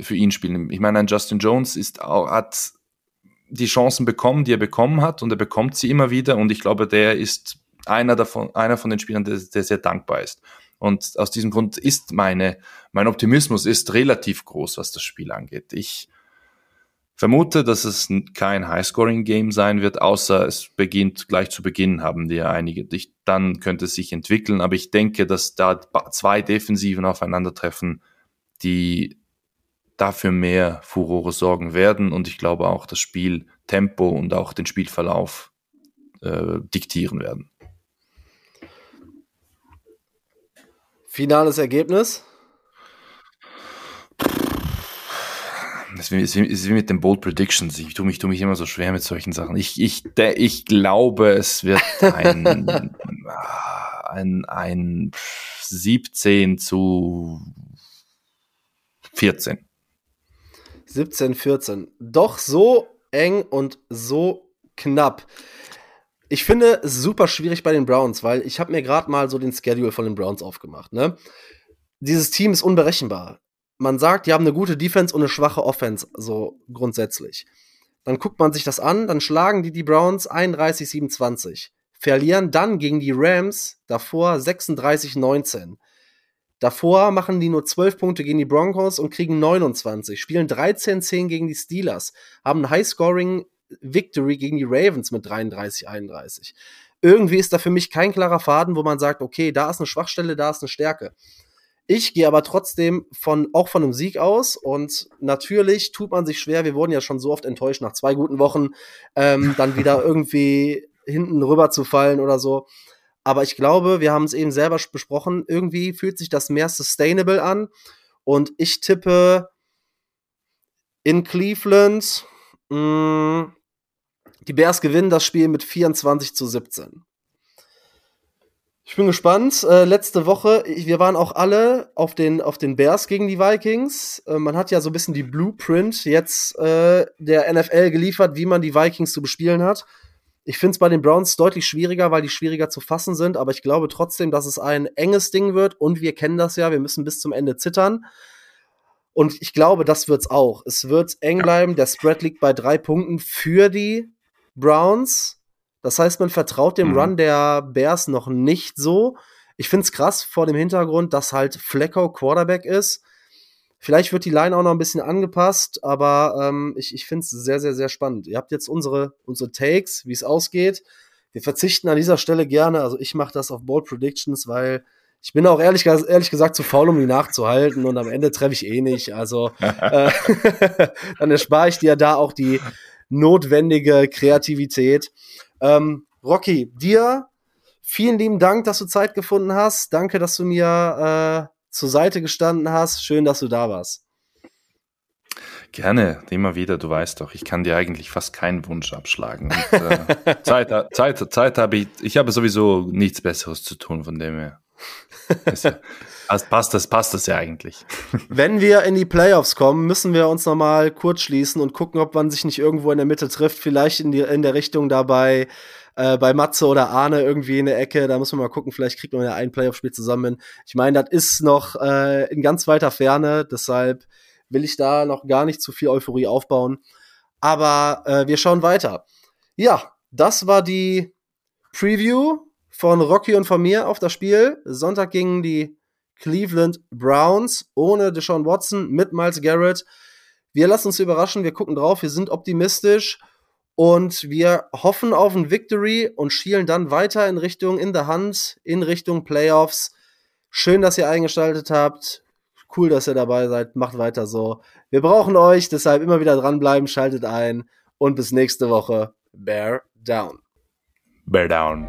für ihn spielen. Ich meine, ein Justin Jones ist auch, hat die Chancen bekommen, die er bekommen hat und er bekommt sie immer wieder und ich glaube, der ist einer davon, einer von den Spielern, der, der sehr dankbar ist. Und aus diesem Grund ist meine, mein Optimismus ist relativ groß, was das Spiel angeht. Ich vermute, dass es kein Highscoring-Game sein wird, außer es beginnt gleich zu Beginn, haben die ja einige. Ich, dann könnte es sich entwickeln, aber ich denke, dass da zwei Defensiven aufeinandertreffen, die dafür mehr Furore sorgen werden und ich glaube auch das Spieltempo und auch den Spielverlauf äh, diktieren werden. Finales Ergebnis? Das ist wie, ist wie mit den Bold Predictions. Ich tue mich, tue mich immer so schwer mit solchen Sachen. Ich, ich, ich glaube, es wird ein, <laughs> ein, ein 17 zu 14. 17, 14. Doch so eng und so knapp. Ich finde es super schwierig bei den Browns, weil ich habe mir gerade mal so den Schedule von den Browns aufgemacht. Ne? Dieses Team ist unberechenbar. Man sagt, die haben eine gute Defense und eine schwache Offense, so grundsätzlich. Dann guckt man sich das an, dann schlagen die die Browns 31-27, verlieren dann gegen die Rams davor 36-19 Davor machen die nur 12 Punkte gegen die Broncos und kriegen 29, spielen 13-10 gegen die Steelers, haben ein High-Scoring-Victory gegen die Ravens mit 33-31. Irgendwie ist da für mich kein klarer Faden, wo man sagt, okay, da ist eine Schwachstelle, da ist eine Stärke. Ich gehe aber trotzdem von, auch von einem Sieg aus und natürlich tut man sich schwer. Wir wurden ja schon so oft enttäuscht nach zwei guten Wochen, ähm, dann wieder <laughs> irgendwie hinten rüber zu fallen oder so. Aber ich glaube, wir haben es eben selber besprochen, irgendwie fühlt sich das mehr sustainable an. Und ich tippe in Cleveland, mh, mm, die Bears gewinnen das Spiel mit 24 zu 17. Ich bin gespannt. Äh, letzte Woche, wir waren auch alle auf den, auf den Bears gegen die Vikings. Äh, man hat ja so ein bisschen die Blueprint jetzt äh, der NFL geliefert, wie man die Vikings zu bespielen hat. Ich finde es bei den Browns deutlich schwieriger, weil die schwieriger zu fassen sind, aber ich glaube trotzdem, dass es ein enges Ding wird und wir kennen das ja, wir müssen bis zum Ende zittern. Und ich glaube, das wird's auch. Es wird eng bleiben. Der Spread liegt bei drei Punkten für die Browns. Das heißt, man vertraut dem mhm. Run der Bears noch nicht so. Ich finde es krass vor dem Hintergrund, dass halt Flecko Quarterback ist. Vielleicht wird die Line auch noch ein bisschen angepasst, aber ähm, ich, ich finde es sehr, sehr, sehr spannend. Ihr habt jetzt unsere, unsere Takes, wie es ausgeht. Wir verzichten an dieser Stelle gerne, also ich mache das auf Bold Predictions, weil ich bin auch ehrlich, ehrlich gesagt zu faul, um die nachzuhalten und am Ende treffe ich eh nicht. Also <laughs> äh, <laughs> dann erspare ich dir da auch die notwendige Kreativität. Ähm, Rocky, dir vielen lieben Dank, dass du Zeit gefunden hast. Danke, dass du mir äh, zur Seite gestanden hast. Schön, dass du da warst. Gerne, immer wieder. Du weißt doch, ich kann dir eigentlich fast keinen Wunsch abschlagen. Und, äh, <laughs> Zeit, Zeit, Zeit habe ich. Ich habe sowieso nichts Besseres zu tun, von dem her. Das passt, das passt das ja eigentlich. Wenn wir in die Playoffs kommen, müssen wir uns nochmal kurz schließen und gucken, ob man sich nicht irgendwo in der Mitte trifft. Vielleicht in, die, in der Richtung dabei äh, bei Matze oder Arne irgendwie in der Ecke. Da muss man mal gucken, vielleicht kriegt man ja ein Playoff-Spiel zusammen. Ich meine, das ist noch äh, in ganz weiter Ferne, deshalb will ich da noch gar nicht zu viel Euphorie aufbauen. Aber äh, wir schauen weiter. Ja, das war die Preview von Rocky und von mir auf das Spiel. Sonntag gingen die Cleveland Browns ohne Deshaun Watson mit Miles Garrett. Wir lassen uns überraschen, wir gucken drauf, wir sind optimistisch und wir hoffen auf ein Victory und schielen dann weiter in Richtung in der Hand, in Richtung Playoffs. Schön, dass ihr eingeschaltet habt. Cool, dass ihr dabei seid. Macht weiter so. Wir brauchen euch, deshalb immer wieder dranbleiben, schaltet ein und bis nächste Woche. Bear down. Bear down.